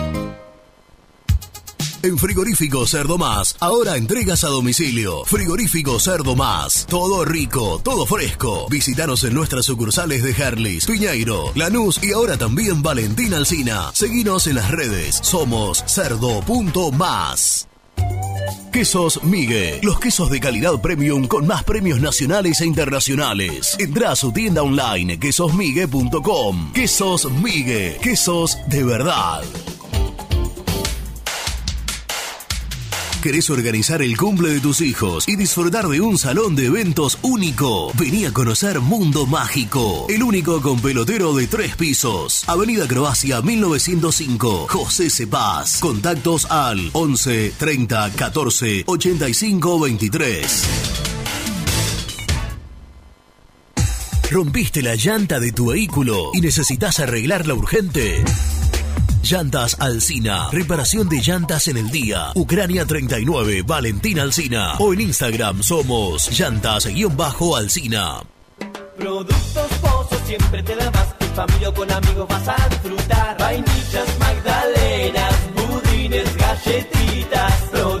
En Frigorífico Cerdo Más, ahora entregas a domicilio. Frigorífico Cerdo Más, todo rico, todo fresco. Visítanos en nuestras sucursales de Herlis, Piñeiro, Lanús y ahora también Valentín Alcina. Seguinos en las redes, somos cerdo.más. Quesos Migue, los quesos de calidad premium con más premios nacionales e internacionales. Entra a su tienda online quesosmigue.com. Quesos Migue, quesos de verdad. ¿Querés organizar el cumple de tus hijos y disfrutar de un salón de eventos único? Vení a conocer Mundo Mágico, el único con pelotero de tres pisos. Avenida Croacia 1905, José Cepaz. Contactos al 11 30 14 85 23. ¿Rompiste la llanta de tu vehículo y necesitas arreglarla urgente? Llantas Alcina. Reparación de llantas en el día. Ucrania 39, Valentín Alcina. O en Instagram somos llantas-alcina. Productos Pozo siempre te da más. En familia o con amigos vas a disfrutar. Vainillas, magdalenas, budines, galletitas. Productos.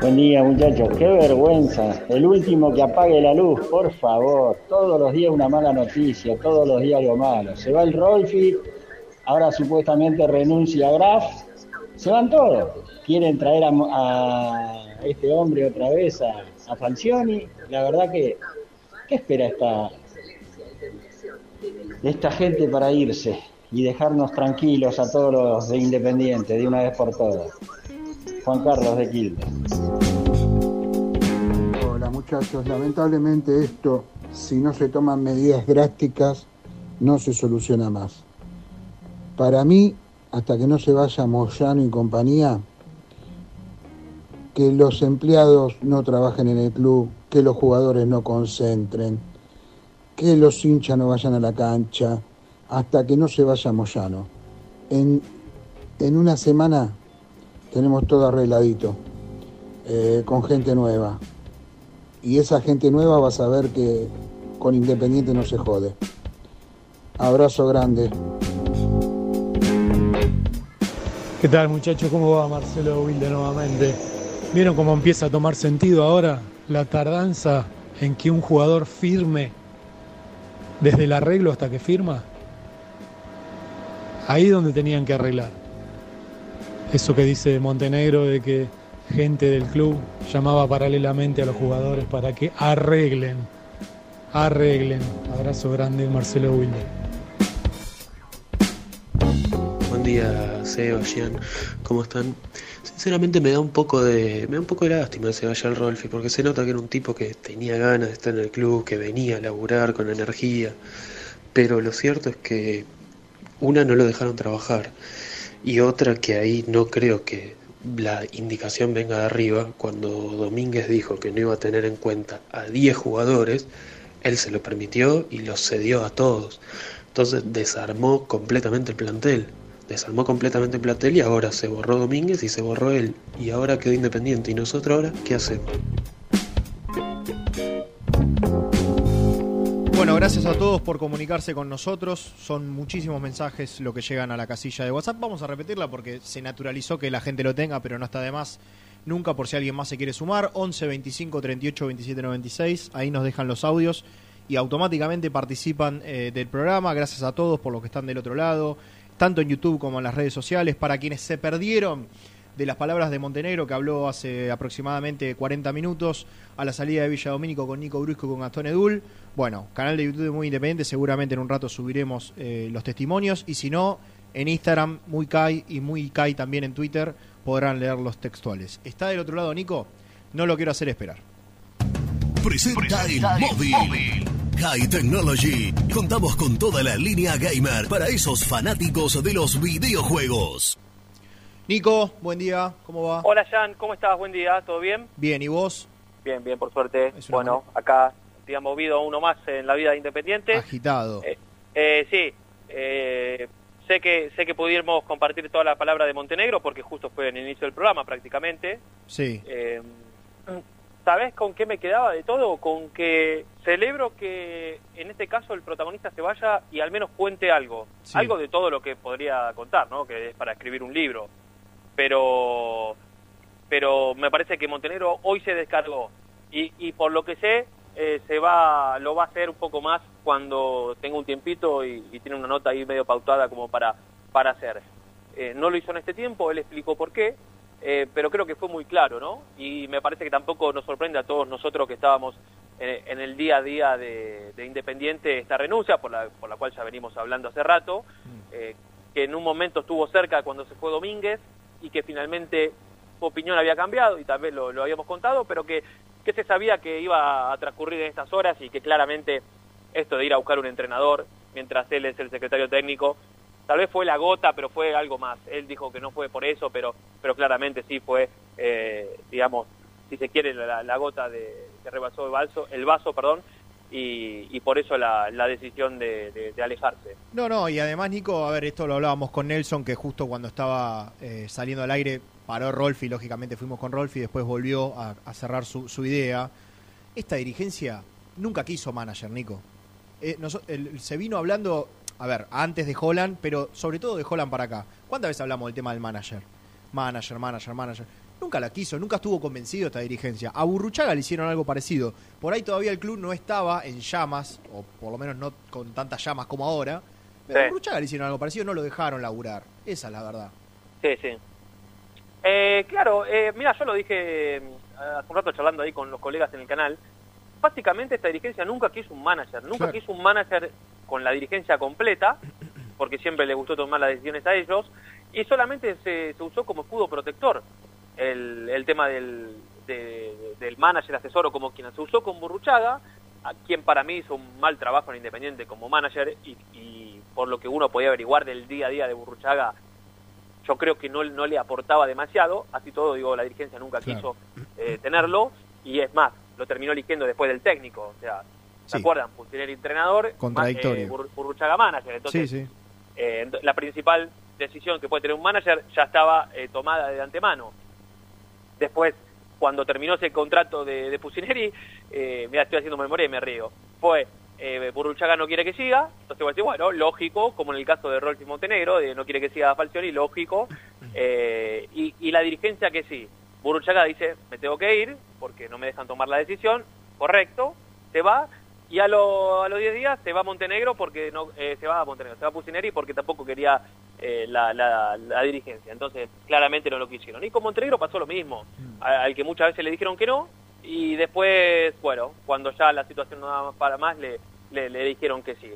Buen día muchachos, qué vergüenza. El último que apague la luz, por favor. Todos los días una mala noticia, todos los días algo malo. Se va el Rolfi, ahora supuestamente renuncia a Graf. Se van todos. Quieren traer a, a este hombre otra vez, a, a Falcioni. La verdad que, ¿qué espera esta, esta gente para irse y dejarnos tranquilos a todos los de Independiente de una vez por todas? Juan Carlos de Quilmes. Hola muchachos, lamentablemente esto, si no se toman medidas drásticas, no se soluciona más. Para mí, hasta que no se vaya Moyano y compañía, que los empleados no trabajen en el club, que los jugadores no concentren, que los hinchas no vayan a la cancha, hasta que no se vaya Moyano. En, en una semana tenemos todo arregladito, eh, con gente nueva. Y esa gente nueva va a saber que con Independiente no se jode. Abrazo grande. ¿Qué tal muchachos? ¿Cómo va Marcelo Wilde nuevamente? ¿Vieron cómo empieza a tomar sentido ahora la tardanza en que un jugador firme desde el arreglo hasta que firma? Ahí es donde tenían que arreglar. Eso que dice Montenegro de que gente del club llamaba paralelamente a los jugadores para que arreglen, arreglen. Abrazo grande Marcelo Wilde. Buen día, Seo, Gian, ¿cómo están? Sinceramente me da un poco de me da un poco de lástima que se vaya el Rolfi, porque se nota que era un tipo que tenía ganas de estar en el club, que venía a laburar con energía, pero lo cierto es que una no lo dejaron trabajar y otra que ahí no creo que la indicación venga de arriba, cuando Domínguez dijo que no iba a tener en cuenta a 10 jugadores, él se lo permitió y los cedió a todos. Entonces desarmó completamente el plantel. Desarmó completamente el plantel y ahora se borró Domínguez y se borró él. Y ahora quedó independiente. ¿Y nosotros ahora qué hacemos? Bueno, gracias a todos por comunicarse con nosotros. Son muchísimos mensajes lo que llegan a la casilla de WhatsApp. Vamos a repetirla porque se naturalizó que la gente lo tenga, pero no está de más nunca por si alguien más se quiere sumar. 11 25 38 27 96. Ahí nos dejan los audios y automáticamente participan eh, del programa. Gracias a todos por los que están del otro lado, tanto en YouTube como en las redes sociales. Para quienes se perdieron de las palabras de Montenegro, que habló hace aproximadamente 40 minutos a la salida de Villa Domínico con Nico Brusco y con Gastón Edul. Bueno, canal de YouTube muy independiente, seguramente en un rato subiremos eh, los testimonios y si no, en Instagram, muy Kai y muy Kai también en Twitter podrán leer los textuales. ¿Está del otro lado Nico? No lo quiero hacer esperar. Presenta el móvil. High Technology. Contamos con toda la línea gamer para esos fanáticos de los videojuegos. Nico, buen día, ¿cómo va? Hola Jan, ¿cómo estás? Buen día, ¿todo bien? Bien, ¿y vos? Bien, bien, por suerte. Bueno, acá, digamos, movido uno más en la vida de Independiente. Agitado. Eh, eh, sí, eh, sé que sé que pudimos compartir toda la palabra de Montenegro porque justo fue en el inicio del programa prácticamente. Sí. Eh, ¿Sabés con qué me quedaba de todo? Con que celebro que en este caso el protagonista se vaya y al menos cuente algo. Sí. Algo de todo lo que podría contar, ¿no? Que es para escribir un libro. Pero pero me parece que Montenegro hoy se descargó y, y por lo que sé eh, se va lo va a hacer un poco más cuando tenga un tiempito y, y tiene una nota ahí medio pautada como para para hacer. Eh, no lo hizo en este tiempo, él explicó por qué, eh, pero creo que fue muy claro, ¿no? Y me parece que tampoco nos sorprende a todos nosotros que estábamos en, en el día a día de, de Independiente esta renuncia, por la, por la cual ya venimos hablando hace rato, eh, que en un momento estuvo cerca cuando se fue Domínguez y que finalmente opinión había cambiado y vez lo, lo habíamos contado, pero que, que se sabía que iba a transcurrir en estas horas y que claramente esto de ir a buscar un entrenador mientras él es el secretario técnico, tal vez fue la gota, pero fue algo más. Él dijo que no fue por eso, pero, pero claramente sí fue, eh, digamos, si se quiere, la, la gota de, que rebasó el vaso, el vaso perdón, y, y por eso la, la decisión de, alejarse. No, no, y además, Nico, a ver, esto lo hablábamos con Nelson, que justo cuando estaba eh, saliendo al aire paró Rolfi, lógicamente fuimos con Rolfi, después volvió a, cerrar su, su idea. Esta dirigencia nunca quiso manager, Nico. Eh, el- se vino hablando, a ver, antes de Holland, pero sobre todo de Holland para acá. ¿Cuántas veces hablamos del tema del manager? Manager, manager, manager. Nunca la quiso, nunca estuvo convencido esta dirigencia. A Burruchaga le hicieron algo parecido. Por ahí todavía el club no estaba en llamas, o por lo menos no con tantas llamas como ahora. Pero a. Burruchaga le hicieron algo parecido, no lo dejaron laburar. Esa es la verdad. Sí, sí. Eh, claro, eh, mira, yo lo dije eh, hace un rato charlando ahí con los colegas en el canal. Básicamente esta dirigencia nunca quiso un manager, nunca Claro. quiso un manager con la dirigencia completa, porque siempre le gustó tomar las decisiones a ellos, y solamente se, se usó como escudo protector el, el tema del, de- del manager asesor o como quien se usó con Burruchaga, a quien para mí hizo un mal trabajo en Independiente como manager y, y por lo que uno podía averiguar del día a día de Burruchaga, yo creo que no, no le aportaba demasiado, así todo digo, la dirigencia nunca Claro. quiso eh, tenerlo y es más, lo terminó eligiendo después del técnico, o sea, ¿se Sí. acuerdan? Pusineri entrenador, Contradictorio. eh, Bur- Burruchaga manager, entonces sí, sí. eh, la principal decisión que puede tener un manager ya estaba eh, tomada de antemano. Después, cuando terminó ese contrato de, de Pusineri, eh, mira, estoy haciendo memoria y me río. Fue, eh, Burruchaga no quiere que siga, entonces voy a decir, bueno, lógico, como en el caso de Rolfi Montenegro, de no quiere que siga Falcioni, lógico. Eh, y, y la dirigencia que sí. Burruchaga dice, me tengo que ir, porque no me dejan tomar la decisión, correcto, se va, y a, lo- a los 10 días se va a Montenegro porque no eh, se va a Montenegro, se va a Pusineri porque tampoco quería eh, la, la- la dirigencia. Entonces, claramente no lo quisieron. Y con Montenegro pasó lo mismo, a- al que muchas veces le dijeron que no, y después, bueno, cuando ya la situación no daba para más, le, le, le dijeron que sí.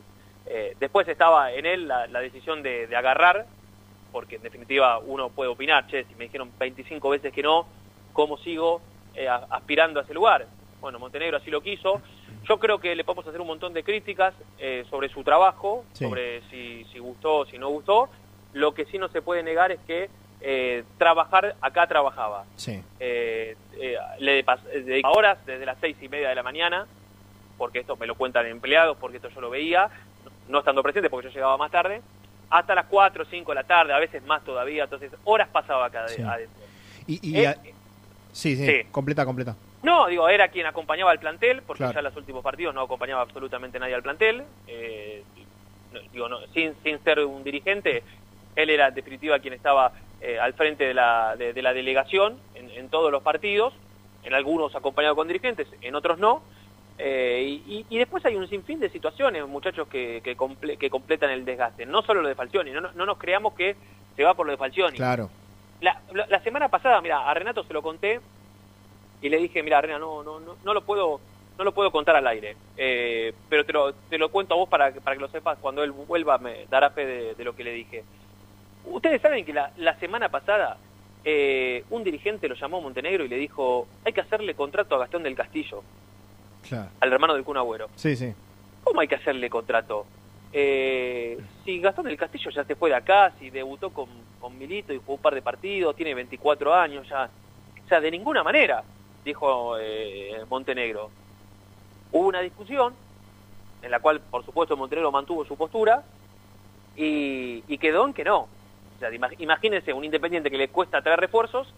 Eh, después estaba en él la, la decisión de, de agarrar, porque en definitiva uno puede opinar, che, si me dijeron 25 veces que no, ¿cómo sigo eh, a- aspirando a ese lugar? Bueno, Montenegro así lo quiso. Yo creo que le podemos hacer un montón de críticas eh, sobre su trabajo, Sí. sobre si, si gustó o si no gustó. Lo que sí no se puede negar es que eh, trabajar acá trabajaba. Sí. Eh, eh, le eh, dedicaba horas desde las seis y media de la mañana, porque esto me lo cuentan empleados, porque esto yo lo veía, no estando presente porque yo llegaba más tarde, hasta las 4 o 5 de la tarde, a veces más todavía, entonces horas pasaba acá Sí. adentro. Y, y Eh, a- sí, sí, sí. completa, completa. No, digo, era quien acompañaba al plantel, porque Claro. ya en los últimos partidos no acompañaba absolutamente nadie al plantel. Eh, digo, no, sin, sin ser un dirigente, él era en definitiva quien estaba eh, al frente de la, de, de la delegación en, en todos los partidos, en algunos acompañado con dirigentes, en otros no. Eh, y, y- después hay un sinfín de situaciones, muchachos, que, que, comple- que completan el desgaste. No solo lo de Falcioni, no, no- no nos creamos que se va por lo de Falcioni. Claro. La, la- la semana pasada, mira, a Renato se lo conté y le dije, mira, Renato, no, no, no, no lo puedo, no lo puedo contar al aire, eh, pero te lo, te lo cuento a vos para, que- para que lo sepas. Cuando él vuelva me dará fe de, de lo que le dije. Ustedes saben que la, la semana pasada eh, un dirigente lo llamó a Montenegro y le dijo, hay que hacerle contrato a Gastón del Castillo, Claro. al hermano del Kun Agüero. Sí, sí. ¿Cómo hay que hacerle contrato? Eh, si Gastón del Castillo ya se fue de acá, si debutó con, con Milito y jugó un par de partidos, tiene 24 años, ya, o sea, de ninguna manera, dijo eh, Montenegro. Hubo una discusión en la cual, por supuesto, Montenegro mantuvo su postura y, y quedó en que no. Sea, ima- imagínense un independiente que le cuesta traer refuerzos,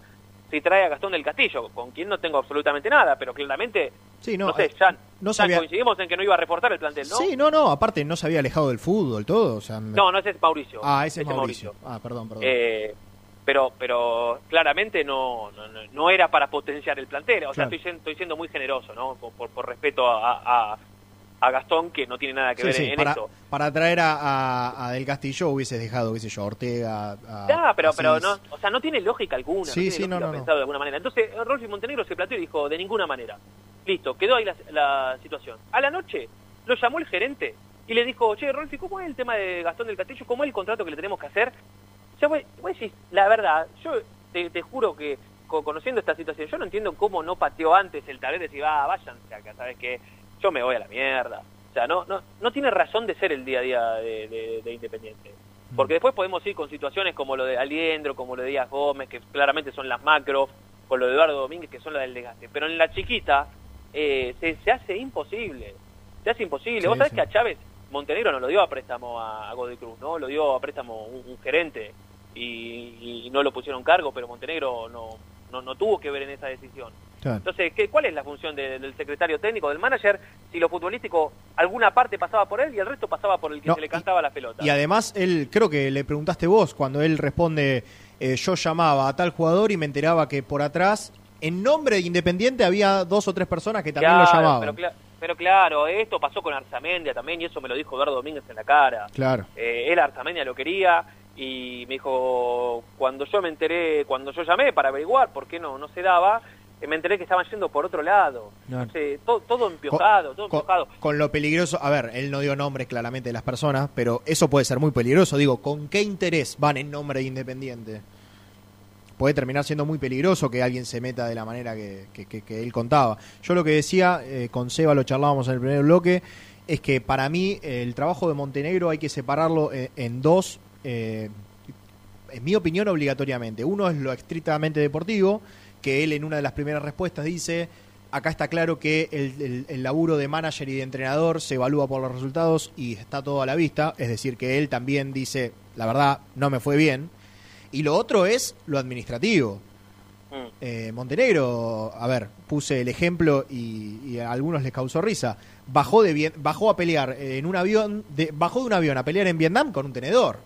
si trae a Gastón del Castillo, con quien no tengo absolutamente nada, pero claramente, Sí, no, no, sé, eh, ya, no ya sabía- coincidimos en que no iba a reforzar el plantel, ¿no? Sí, no, no, aparte no se había alejado del fútbol, todo. O sea, me- No, no, ese es Mauricio. Ah, ese es Mauricio. Ah, perdón, perdón. Eh, pero pero claramente no, no, no- era para potenciar el plantel. O sea, estoy, estoy siendo muy generoso, ¿no? Por, por- por respeto a, a, a Gastón, que no tiene nada que Sí, ver sí, en para, esto. para traer a, a- a Del Castillo hubieses dejado, qué sé yo, a Ortega. A, Ya, pero, a pero no, o sea, no tiene lógica alguna. Sí, no sí, no, no, pensado de alguna manera. Entonces, Rolfi Montenegro se planteó y dijo, de ninguna manera. Listo, quedó ahí la, la situación. A la noche lo llamó el gerente y le dijo, che, Rolfi, ¿cómo es el tema de Gastón del Castillo? ¿Cómo es el contrato que le tenemos que hacer? O sea, vos, vos decís, la verdad, yo te, te juro que co- conociendo esta situación, yo no entiendo cómo no pateó antes el tablero y decir, ah, váyanse acá, ¿sabes qué? Yo me voy a la mierda. O sea, no, no, no tiene razón de ser el día a día de, de- de Independiente. Porque después podemos ir con situaciones como lo de Aliendro, como lo de Díaz Gómez, que claramente son las macro, con lo de Eduardo Domínguez, que son las del desgaste. Pero en la chiquita eh, se, se hace imposible. Se hace imposible. Sí, Vos sabés sí. que a Chávez Montenegro no lo dio a préstamo a, a Godoy Cruz, ¿no? Lo dio a préstamo un, un gerente y, y no lo pusieron cargo, pero Montenegro no, no, no tuvo que ver en esa decisión. Claro. Entonces, ¿qué, ¿cuál es la función de- del secretario técnico, del manager, si lo futbolístico, alguna parte pasaba por él y el resto pasaba por el que No, se le cantaba la pelota? Y además, él, creo que le preguntaste vos, cuando él responde, eh, yo llamaba a tal jugador y me enteraba que por atrás, en nombre de Independiente, había dos o tres personas que también lo llamaban. Pero, cla- pero claro, esto pasó con Arzamendia también y eso me lo dijo Eduardo Domínguez en la cara. Claro. Eh, él Arzamendia lo quería y me dijo, cuando yo me enteré, cuando yo llamé para averiguar por qué no, no se daba, me enteré que estaban yendo por otro lado. Todo, todo empiojado, todo Con, empiojado. con lo peligroso, a ver, él no dio nombres claramente de las personas, pero eso puede ser muy peligroso. Digo, ¿con qué interés van en nombre de Independiente? Puede terminar siendo muy peligroso que alguien se meta de la manera que, que- que- que él contaba. Yo lo que decía, eh, con Seba lo charlábamos en el primer bloque, es que para mí eh, el trabajo de Montenegro hay que separarlo eh, en dos, eh, en mi opinión, obligatoriamente. Uno es lo estrictamente deportivo, que él en una de las primeras respuestas dice, acá está claro que el, el- el laburo de manager y de entrenador se evalúa por los resultados y está todo a la vista, es decir, que él también dice, la verdad, no me fue bien. Y lo otro es lo administrativo. Mm. Eh, Montenegro, a ver, puse el ejemplo y, y a algunos les causó risa. Bajó de Vie- bajó a pelear en un avión, de, bajó de un avión a pelear en Vietnam con un tenedor.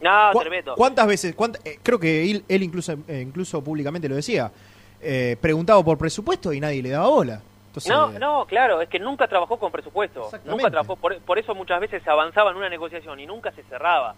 No, ¿Cu- tremendo. ¿Cuántas veces? eh, creo que él, él incluso, eh, incluso públicamente lo decía. Eh, preguntaba por presupuesto y nadie le daba bola. Entonces, No, no, claro, es que nunca trabajó con presupuesto. Nunca trabajó, por, por eso muchas veces se avanzaba en una negociación y nunca se cerraba.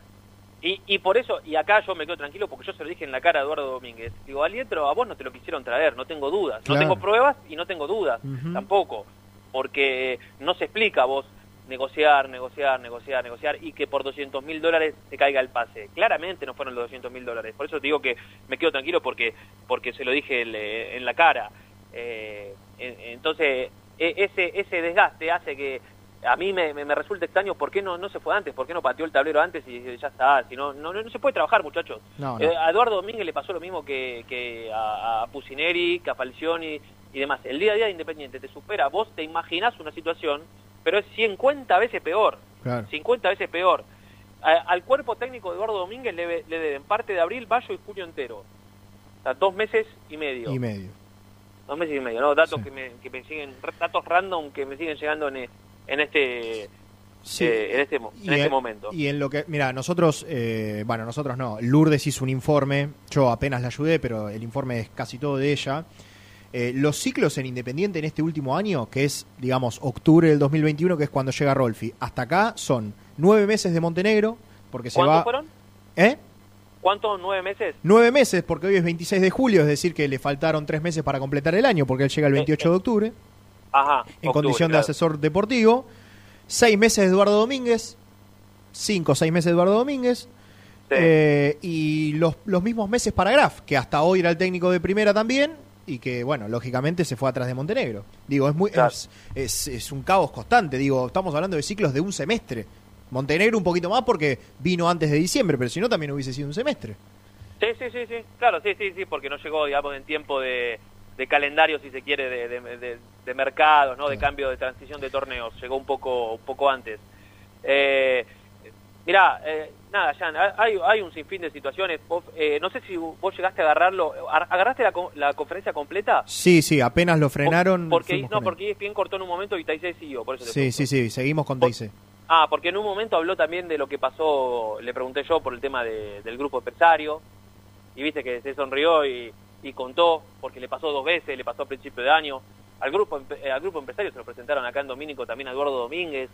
Y, y por eso, y acá yo me quedo tranquilo porque yo se lo dije en la cara a Eduardo Domínguez. Digo, Alietro, a vos no te lo quisieron traer, no tengo dudas. Claro. No tengo pruebas y no tengo dudas tampoco. Porque no se explica a vos negociar, negociar, negociar, negociar y que por 200 mil dólares te caiga el pase. Claramente no fueron los 200 mil dólares. Por eso te digo que me quedo tranquilo porque, porque se lo dije eh, en la cara. Eh, en- entonces, e- ese, ese desgaste hace que a mí me, me, me resulta extraño por qué no, no se fue antes, por qué no pateó el tablero antes y ya está. Si no, no, no se puede trabajar, muchachos. No, no. Eh, a Eduardo Domínguez le pasó lo mismo que, que a, a Pusineri, que a Falcioni y demás. El día a día de Independiente te supera. Vos te imaginás una situación, pero es 50 veces peor. Claro. 50 veces peor. A- al cuerpo técnico de Eduardo Domínguez le, le deben parte de abril, mayo y junio entero. O sea, dos meses y medio. y medio. Dos meses y medio, ¿no? Datos que, me, que me siguen, datos random que me siguen llegando en, en este Sí. eh, en este, en Y este en- momento. Y en lo que, mira, nosotros, eh, bueno, nosotros no, Lourdes hizo un informe, yo apenas la ayudé, pero el informe es casi todo de ella. Eh, los ciclos en Independiente en este último año, que es, digamos, octubre del 2021, que es cuando llega Rolfi, hasta acá son nueve meses de Montenegro, porque se ¿Cuántos va... fueron? ¿Eh? ¿Cuántos? ¿Nueve meses? Nueve meses, porque hoy es 26 de julio, es decir, que le faltaron tres meses para completar el año, porque él llega el 28 de octubre, Ajá. en octubre, condición de asesor deportivo. Seis meses de Eduardo Domínguez, cinco o seis meses de Eduardo Domínguez, eh, y los, los mismos meses para Graf, que hasta hoy era el técnico de primera también, y que, bueno, lógicamente se fue atrás de Montenegro. Digo, es, muy, es, es- es un caos constante, digo, estamos hablando de ciclos de un semestre. Montenegro un poquito más porque vino antes de diciembre, pero si no también hubiese sido un semestre. Sí, sí, sí, sí, claro, sí, sí, sí, porque no llegó, digamos, en tiempo de, de calendario, si se quiere, de, de, de- de mercados, ¿no? De cambio de transición de torneos, llegó un poco, un poco antes. Eh, mirá, eh, nada, Jan, hay, hay un sinfín de situaciones. Vos, eh, no sé si vos llegaste a agarrarlo, ¿ar- ¿agarraste la, la conferencia completa? Sí, sí, apenas lo frenaron. Porque, no, porque ESPN cortó en un momento y Taizé siguió, por eso Sí, sí, sí, seguimos con Teise. Ah, porque en un momento habló también de lo que pasó, le pregunté yo por el tema de- del grupo empresario, y viste que se sonrió y, y contó, porque le pasó dos veces, le pasó a principio de año. Al grupo, eh, al grupo empresario se lo presentaron acá en Domínico también a Eduardo Domínguez,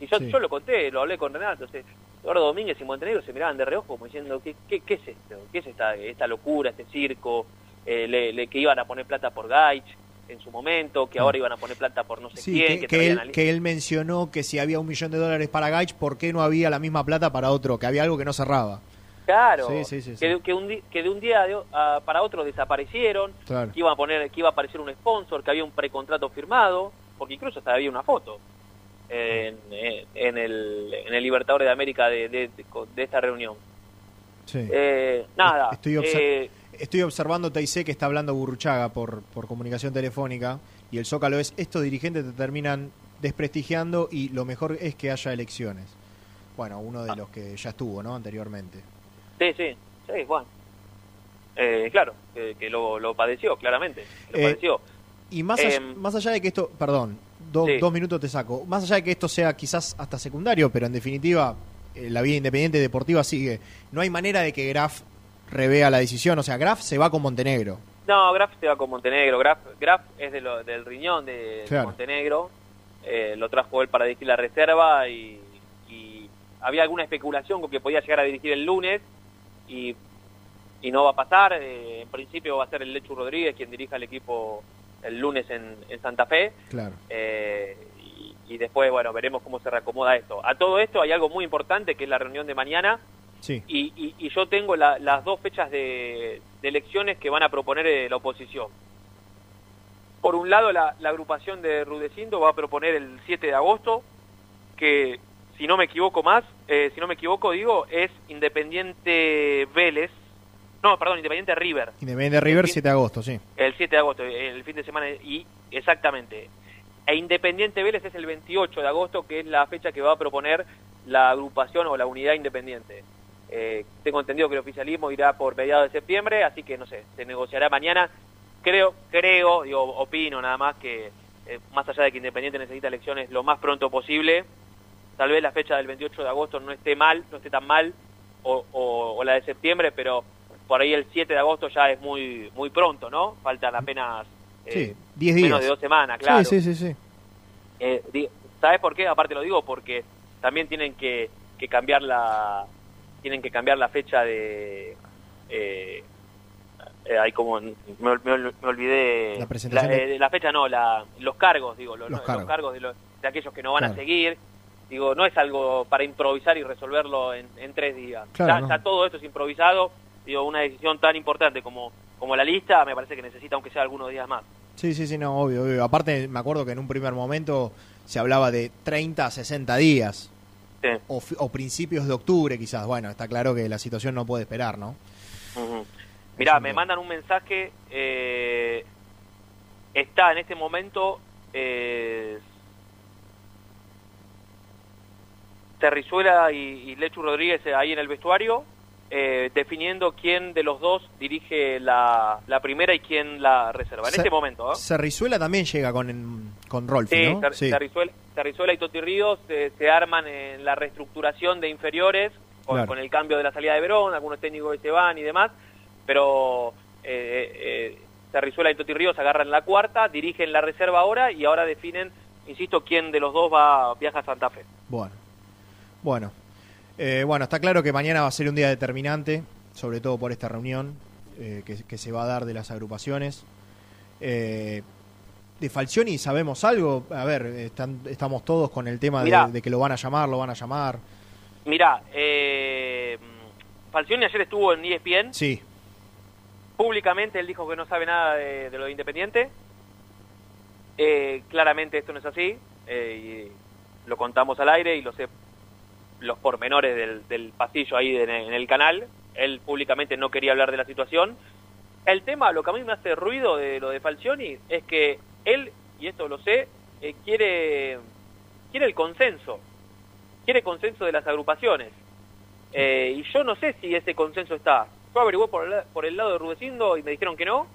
y yo, Sí. yo lo conté, lo hablé con Renato, entonces Eduardo Domínguez y Montenegro se miraban de reojo como diciendo, ¿qué, qué, qué es esto? ¿Qué es esta, esta locura, este circo? Eh, le, le- que iban a poner plata por Gaich. en su momento, que Ah. ahora iban a poner plata por no sé Sí, quién, que, que, él, al- que él mencionó que si había un millón de dólares para Gaich, ¿por qué no había la misma plata para otro? Que había algo que no cerraba. Claro, Sí, sí. Que, de- que un di- que de un día de para otro desaparecieron, Claro. que iban a poner, que iba a aparecer un sponsor, que había un precontrato firmado, porque incluso hasta había una foto en, en- el, en el Libertadores de América de, de- esta reunión. Sí. Eh, nada, Estoy, eh, estoy observando TIC que está hablando Burruchaga por, por comunicación telefónica y el Zócalo es, estos dirigentes te terminan desprestigiando y lo mejor es que haya elecciones. Bueno, uno Ah. de los que ya estuvo, ¿no? Anteriormente. sí, sí, sí, bueno. Eh, claro, que, que lo, lo padeció, claramente, lo Eh, padeció. Y más, allá, Em, más allá de que esto, perdón, do- Sí. dos minutos te saco, más allá de que esto sea quizás hasta secundario, pero en definitiva eh, la vida independiente deportiva sigue, no hay manera de que Graf revea la decisión, o sea, Graf se va con Montenegro. No, Graf se va con Montenegro. Graf, Graf es de lo- del riñón de, de. Montenegro. Eh, lo trajo él para dirigir la reserva y, y había alguna especulación con que podía llegar a dirigir el lunes y, y no va a pasar. Eh, en principio va a ser el Lechu Rodríguez quien dirija el equipo el lunes en, en Santa Fe. Claro. Eh, y, y después, bueno, veremos cómo se reacomoda esto. A todo esto hay algo muy importante que es la reunión de mañana. Sí. Y, y- y yo tengo la- las dos fechas de, de elecciones que van a proponer eh, la oposición. Por un lado, la, la agrupación de Rudecindo va a proponer el 7 de agosto, que si no me equivoco más, eh, si no me equivoco, digo, es Independiente Vélez, no, perdón, Independiente River, Independiente River, fin- 7 de agosto, sí. el 7 de agosto, el fin de semana, y exactamente. E Independiente Vélez es el 28 de agosto, que es la fecha que va a proponer la agrupación o la unidad independiente. Eh, tengo entendido que el oficialismo irá por mediados de septiembre, así que no sé, se negociará mañana. Creo, creo, digo, opino nada más que eh, más allá de que Independiente necesita elecciones lo más pronto posible, tal vez la fecha del 28 de agosto no esté mal, no esté tan mal, o, o- o la de septiembre, pero por ahí el 7 de agosto ya es muy muy pronto, ¿no? Faltan apenas eh, Sí, 10 días. menos de dos semanas, claro. Sí, sí, sí, sí. Eh, ¿Sabes por qué? Aparte lo digo porque también tienen que, que cambiar la tienen que cambiar la fecha de eh, eh, hay como me, me me olvidé La presentación la, de- eh, la fecha no la, los cargos digo los, Los los cargos. cargos, de, los- de aquellos que no van a seguir digo no es algo para improvisar y resolverlo en, en tres días Claro, ya, no. ya todo esto es improvisado digo una decisión tan importante como como la lista me parece que necesita aunque sea algunos días más Sí, sí, sí, no, obvio, obvio. Aparte, me acuerdo que en un primer momento se hablaba de 30 a 60 días. Sí. O, principios de octubre, quizás. Bueno, está claro que la situación no puede esperar, ¿no? Ujú. Mirá, me mandan un mensaje. eh, está en este momento. Eh, Terrizuela y, y Lechu Rodríguez ahí en el vestuario, eh, definiendo quién de los dos dirige la, la primera y quién la reserva. En este momento, ¿eh? Cerrizuela también llega con, con Rolfi, Sí, y Toti Ríos eh, se arman en la reestructuración de inferiores con, Claro. con el cambio de la salida de Verón, algunos técnicos que se van y demás, pero eh, eh, Terrizuela y Toti Ríos agarran la cuarta, dirigen la reserva ahora y ahora definen, insisto, quién de los dos va viaja a Santa Fe. Bueno. Bueno. Eh, bueno, está claro que mañana va a ser un día determinante, sobre todo por esta reunión eh, que, que se va a dar de las agrupaciones. Eh, de Falcioni sabemos algo. A ver, están- estamos todos con el tema de, Mirá. de que lo van a llamar, lo van a llamar. Mirá, eh, Falcioni ayer estuvo en ESPN, Sí, públicamente él dijo que no sabe nada de, de lo de Independiente. Eh, claramente esto no es así. eh, y lo contamos al aire y lo sé los pormenores del, del pasillo ahí en el, en el canal. Él públicamente no quería hablar de la situación. El tema, lo que a mí me hace ruido de lo de Falcioni es que él, y esto lo sé, eh, quiere, quiere el consenso. Quiere consenso de las agrupaciones. Eh, y yo no sé si ese consenso está. Yo averigüé por el, por el lado de Rudecindo y me dijeron que no.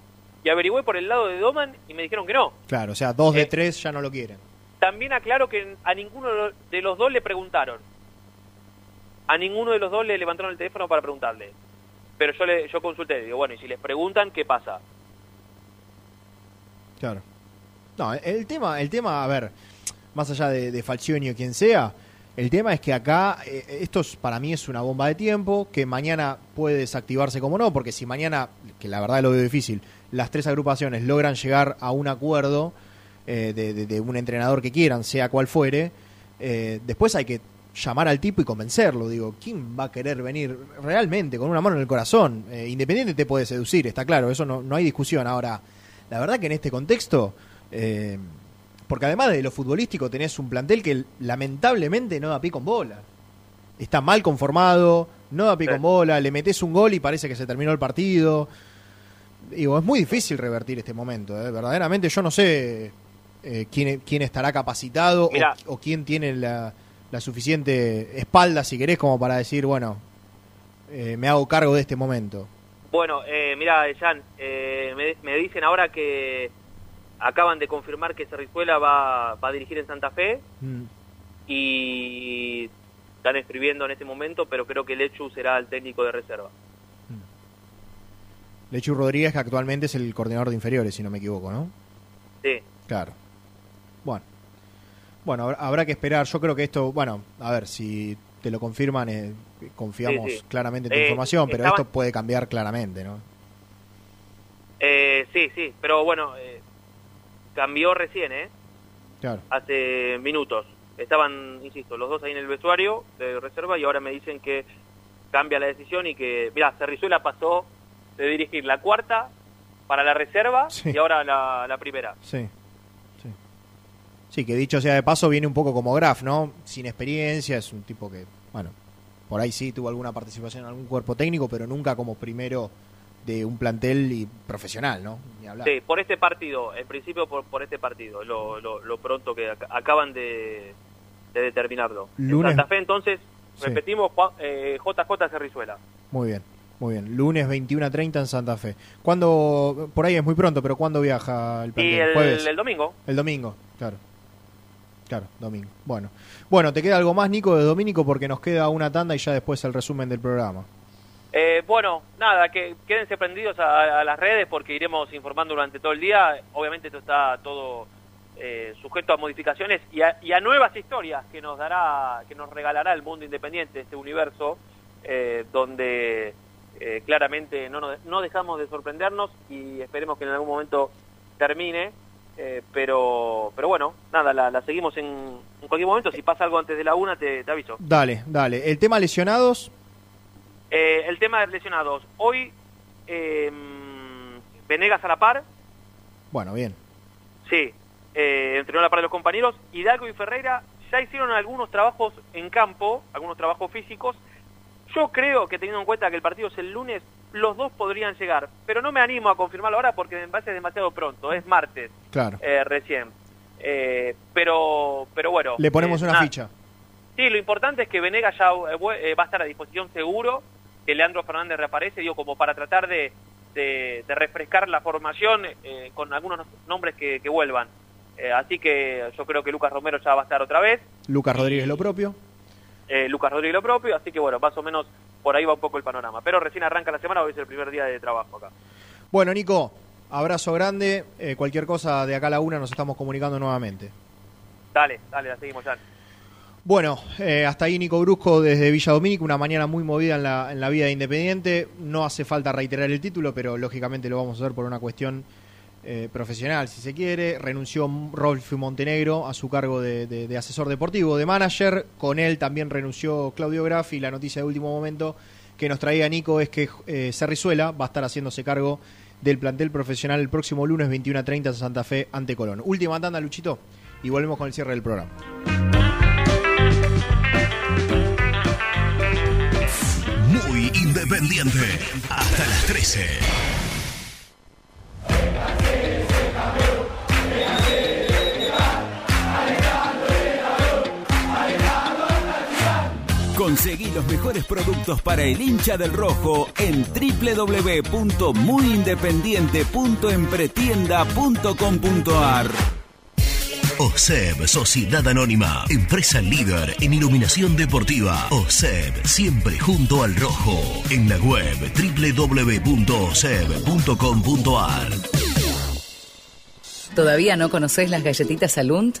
Y averigüé por el lado de Doman y me dijeron que no. claro. O sea, dos Eh. de tres ya no lo quieren. También aclaro que a ninguno de los dos le preguntaron. A ninguno de los dos le levantaron el teléfono para preguntarle. Pero yo le, yo consulté, digo, bueno, y si les preguntan, ¿qué pasa? Claro. No, el tema, el tema, a ver, más allá de, de Falcioni o quien sea, El tema es que acá, eh, esto es- para mí es una bomba de tiempo, que mañana puede desactivarse como no, porque si mañana, que la verdad lo veo difícil, las tres agrupaciones logran llegar a un acuerdo eh, de, de- de un entrenador que quieran, sea cual fuere, eh, después hay que llamar al tipo y convencerlo. Digo, ¿quién va a querer venir realmente con una mano en el corazón? Eh, Independiente te puede seducir, está claro, eso no, no hay discusión. Ahora, la verdad que en este contexto, eh, porque además de lo futbolístico tenés un plantel que lamentablemente no da pie con bola. Está mal conformado, no da pie con bola, le metes un gol y parece que se terminó el partido. Digo, es muy difícil revertir este momento. ¿eh? Verdaderamente yo no sé eh, quién, quién estará capacitado o- o, quién tiene la, la suficiente espalda, si querés, como para decir, bueno, eh, me hago cargo de este momento. Bueno, eh, mira, Jan, eh, me, me dicen ahora que acaban de confirmar que Cerrizuela va, va a dirigir en Santa Fe Mm. y están escribiendo en este momento, pero creo que Lechu será el técnico de reserva. Lechu Rodríguez, que actualmente es el coordinador de inferiores, si no me equivoco, ¿no? Sí. Claro. Bueno. Bueno, habrá, que esperar. Yo creo que esto, bueno, a ver, si te lo confirman, eh, confiamos Sí, sí. claramente en tu Eh, información, pero esto puede cambiar claramente, ¿no? Eh, sí, sí, pero bueno, eh, cambió recién, ¿eh? Claro. Hace minutos. Estaban, insisto, los dos ahí en el vestuario de reserva y ahora me dicen que cambia la decisión y que, mira, Cerrizuela pasó de dirigir la cuarta para la reserva Sí. y ahora la, la primera. Sí. Sí, que dicho sea de paso, viene un poco como Graf, ¿no? Sin experiencia, es un tipo que, bueno, por ahí sí tuvo alguna participación en algún cuerpo técnico, pero nunca como primero de un plantel y profesional, ¿no? Ni hablar. Sí, por este partido, en principio por, por este partido, lo, lo, lo pronto que ac- acaban de, de determinarlo. En Lunes- Santa Fe, entonces, Sí. repetimos, eh, JJ Cerrizuela. Muy bien, muy bien. Lunes 21 a 30 en Santa Fe. ¿Cuándo, por ahí es muy pronto, pero ¿cuándo viaja el Y plantel? el, ¿Jueves? el domingo, El domingo, claro. Domingo. Bueno. Bueno, ¿te queda algo más, Nico, de Domínico? Porque nos queda una tanda y ya después el resumen del programa. Eh, bueno, nada, que quédense prendidos a, a las redes porque iremos informando durante todo el día. Obviamente esto está todo eh, sujeto a modificaciones y a, y a nuevas historias que nos dará, que nos regalará el mundo independiente, este universo eh, donde eh, claramente no, no dejamos de sorprendernos y esperemos que en algún momento termine. Eh, pero, pero bueno, nada, la, la seguimos en, en cualquier momento. Si pasa algo antes de la una, te, te aviso. Dale, dale. El tema lesionados, Eh, el tema de lesionados. Hoy, eh, Venegas a la par, bueno, bien. sí, eh, entrenó a la par de los compañeros. Hidalgo y Ferreira ya hicieron algunos trabajos en campo, algunos trabajos físicos. Yo creo que teniendo en cuenta que el partido es el lunes, los dos podrían llegar, pero no me animo a confirmarlo ahora porque me parece demasiado pronto, es martes Claro. eh, recién. Eh, pero, pero bueno. Le ponemos eh, una nada. ficha. Sí, lo importante es que Venegas ya eh, eh, va a estar a disposición seguro, que Leandro Fernández reaparece, digo, como para tratar de, de, de refrescar la formación eh, con algunos nombres que, que vuelvan. Así que yo creo que Lucas Romero ya va a estar otra vez, Lucas Rodríguez lo propio. Lucas Rodríguez lo propio, así que bueno, más o menos por ahí va un poco el panorama. Pero recién arranca la semana, hoy es el primer día de trabajo acá. Bueno, Nico, abrazo grande. Eh, cualquier cosa de acá a la una nos estamos comunicando nuevamente. Dale, dale, la seguimos ya. Bueno, eh, hasta ahí Nico Brusco desde Villa Domínico, una mañana muy movida en la, en la vida de Independiente. No hace falta reiterar el título, pero lógicamente lo vamos a hacer por una cuestión eh, profesional, si se quiere. Renunció Rolfi Montenegro a su cargo de, asesor deportivo, de manager. Con él también renunció Claudio Graf y la noticia de último momento que nos traía Nico es que eh, Cerrizuela va a estar haciéndose cargo del plantel profesional el próximo lunes 21 a 30 en Santa Fe ante Colón. Última tanda, Luchito, y volvemos con el cierre del programa. Muy independiente. Hasta las 13. Conseguí los mejores productos para el hincha del rojo en www.muyindependiente.empretienda.com.ar. OSEB, Sociedad Anónima, empresa líder en iluminación deportiva. OSEB, siempre junto al rojo. En la web www.oseb.com.ar. ¿Todavía no conoces las galletitas Alunt?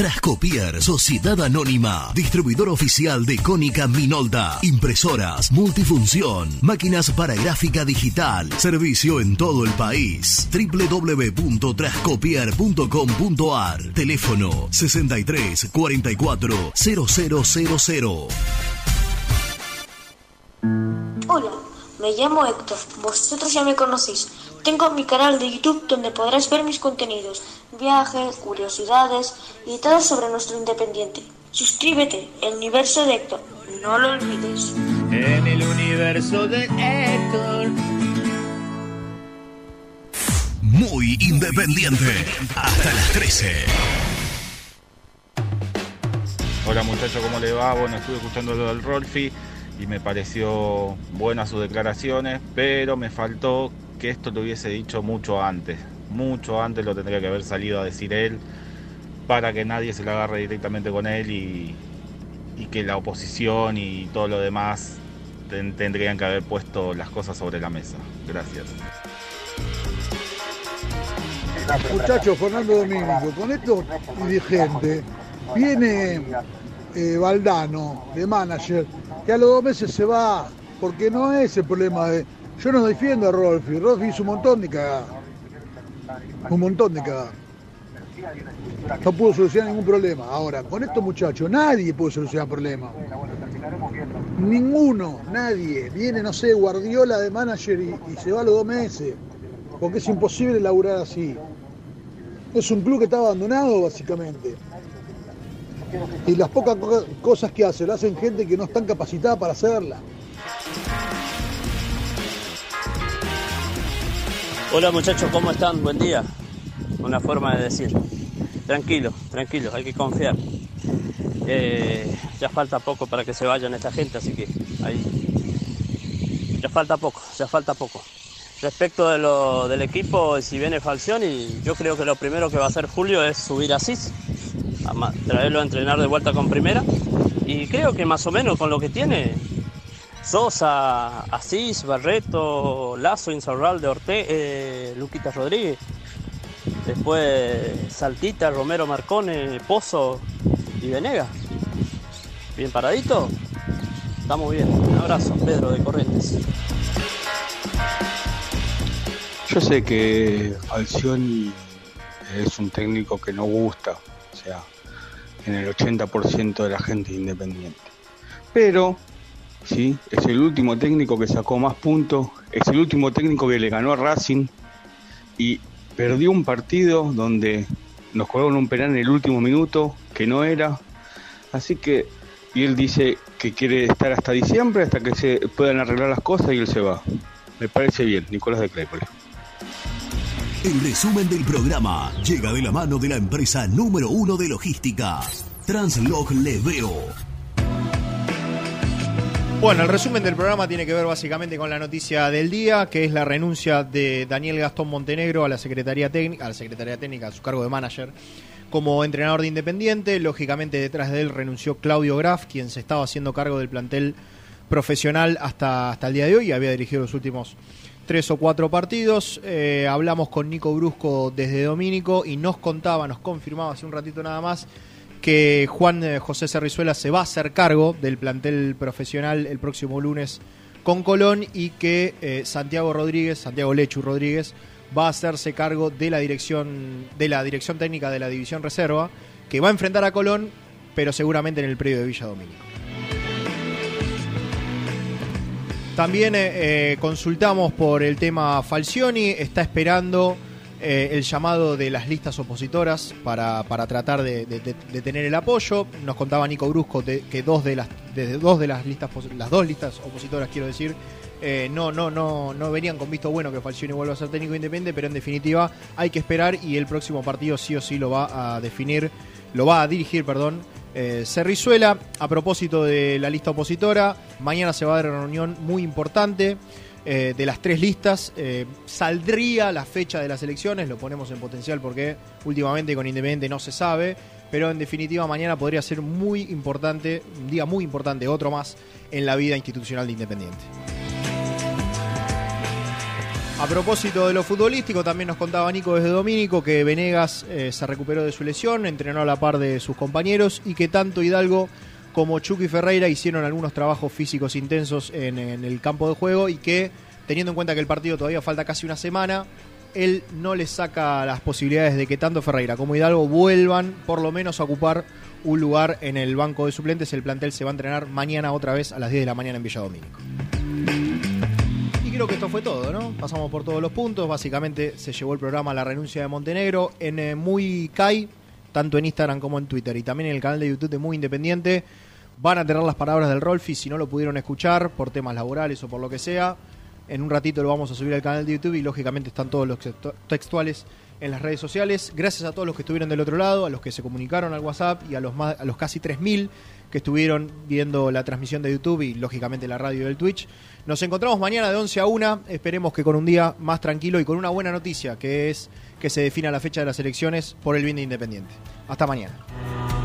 Trascopier, Sociedad Anónima, distribuidor oficial de Cónica Minolta, impresoras, multifunción, máquinas para gráfica digital, servicio en todo el país. www.trascopier.com.ar, teléfono 63 44 0000. Hola, me llamo Héctor. Vosotros ya me conocéis. Tengo mi canal de YouTube donde podrás ver mis contenidos, viajes, curiosidades y todo sobre nuestro independiente. Suscríbete, el universo de Héctor. No lo olvides. En el universo de Héctor. Muy independiente. Hasta las 13. Hola muchachos, ¿cómo le va? Bueno, estuve escuchando lo del Rolfi y me pareció buenas sus declaraciones, pero me faltó que esto lo hubiese dicho mucho antes. Mucho antes lo tendría que haber salido a decir él para que nadie se lo agarre directamente con él y, que la oposición y todo lo demás ten- tendrían que haber puesto las cosas sobre la mesa. Gracias. Muchachos, Fernando Domínico, con estos dirigentes viene eh, Valdano, de manager, que a los dos meses se va, porque no es el problema de... Yo no defiendo a Rolfi, Rolfi hizo un montón de cagadas. Un montón de cagadas. No pudo solucionar ningún problema. Ahora, con estos muchachos nadie puede solucionar problemas. Ninguno, nadie. Viene, no sé, Guardiola de manager y, se va a los dos meses. Porque es imposible laburar así. Es un club que está abandonado, básicamente. Y las pocas co- cosas que hace, lo hacen gente que no están capacitada para hacerla. Hola muchachos, ¿cómo están? Buen día. Una forma de decir. Tranquilo, tranquilo, hay que confiar. Eh, ya falta poco para que se vayan esta gente, así que ahí. Ya falta poco, ya falta poco. Respecto de lo, del equipo, si viene Falcioni, yo creo que lo primero que va a hacer Julio es subir a Cis, a traerlo a entrenar de vuelta con primera. Y creo que más o menos con lo que tiene, Sosa, Asís, Barreto, Lazo, Insaurralde, Orte, eh, Luquita Rodríguez. Después Saltita, Romero Marcone, Pozo y Venega. Bien paradito. Estamos bien. Un abrazo, Pedro de Corrientes. Yo sé que Falcioni es un técnico que no gusta, o sea, en el 80% de la gente independiente. Pero, es el último técnico que sacó más puntos, es el último técnico que le ganó a Racing y perdió un partido donde nos cobraron un penal en el último minuto, que no era. Así que, y él dice que quiere estar hasta diciembre, hasta que se puedan arreglar las cosas y él se va. Me parece bien, Nicolás de Claypole. El resumen del programa llega de la mano de la empresa número uno de logística, Translog Leveo. Bueno, el resumen del programa tiene que ver básicamente con la noticia del día, que es la renuncia de Daniel Gastón Montenegro a la Secretaría Técnica, a la Secretaría Técnica, a su cargo de manager, como entrenador de Independiente. Lógicamente detrás de él renunció Claudio Graf, quien se estaba haciendo cargo del plantel profesional hasta, hasta el día de hoy y había dirigido los últimos tres o cuatro partidos. Eh, hablamos con Nico Brusco desde Domínico y nos contaba, nos confirmaba hace un ratito nada más que Juan eh, José Cerrizuela se va a hacer cargo del plantel profesional el próximo lunes con Colón y que eh, Santiago Rodríguez, Santiago Lechu Rodríguez, va a hacerse cargo de la dirección de la dirección técnica de la división reserva, que va a enfrentar a Colón, pero seguramente en el predio de Villa Domínico. También eh, consultamos por el tema Falcioni, está esperando eh, el llamado de las listas opositoras para, para tratar de, tener el apoyo. Nos contaba Nico Brusco de- que dos de las desde dos de las listas las dos listas opositoras quiero decir eh, no no no no venían con visto bueno que Falcioni vuelva a ser técnico independiente, pero en definitiva hay que esperar y el próximo partido sí o sí lo va a definir, lo va a dirigir, perdón, eh, Cerrizuela. A propósito de la lista opositora, mañana se va a dar una reunión muy importante eh, de las tres listas. Eh, saldría la fecha de las elecciones, lo ponemos en potencial porque últimamente con Independiente no se sabe, pero en definitiva mañana podría ser muy importante, un día muy importante, otro más en la vida institucional de Independiente. A propósito de lo futbolístico, también nos contaba Nico desde Domínico que Venegas eh, se recuperó de su lesión, entrenó a la par de sus compañeros y que tanto Hidalgo como Chucky Ferreira hicieron algunos trabajos físicos intensos en, el campo de juego y que, teniendo en cuenta que el partido todavía falta casi una semana, él no le saca las posibilidades de que tanto Ferreira como Hidalgo vuelvan por lo menos a ocupar un lugar en el banco de suplentes. El plantel se va a entrenar mañana otra vez a las 10 de la mañana en Villa Domínico. Y creo que esto fue todo, ¿no? Pasamos por todos los puntos. Básicamente se llevó el programa a la renuncia de Montenegro en eh, Muy Kai, tanto en Instagram como en Twitter y también en el canal de YouTube de Muy Independiente. Van a tener las palabras del Rolfi si no lo pudieron escuchar por temas laborales o por lo que sea. En un ratito lo vamos a subir al canal de YouTube y lógicamente están todos los textu- textuales en las redes sociales. Gracias a todos los que estuvieron del otro lado, a los que se comunicaron al WhatsApp y a los, más, a los casi 3.000 que estuvieron viendo la transmisión de YouTube y lógicamente la radio del Twitch. Nos encontramos mañana de 11 a 1, esperemos que con un día más tranquilo y con una buena noticia, que es que se defina la fecha de las elecciones por el bien de Independiente. Hasta mañana.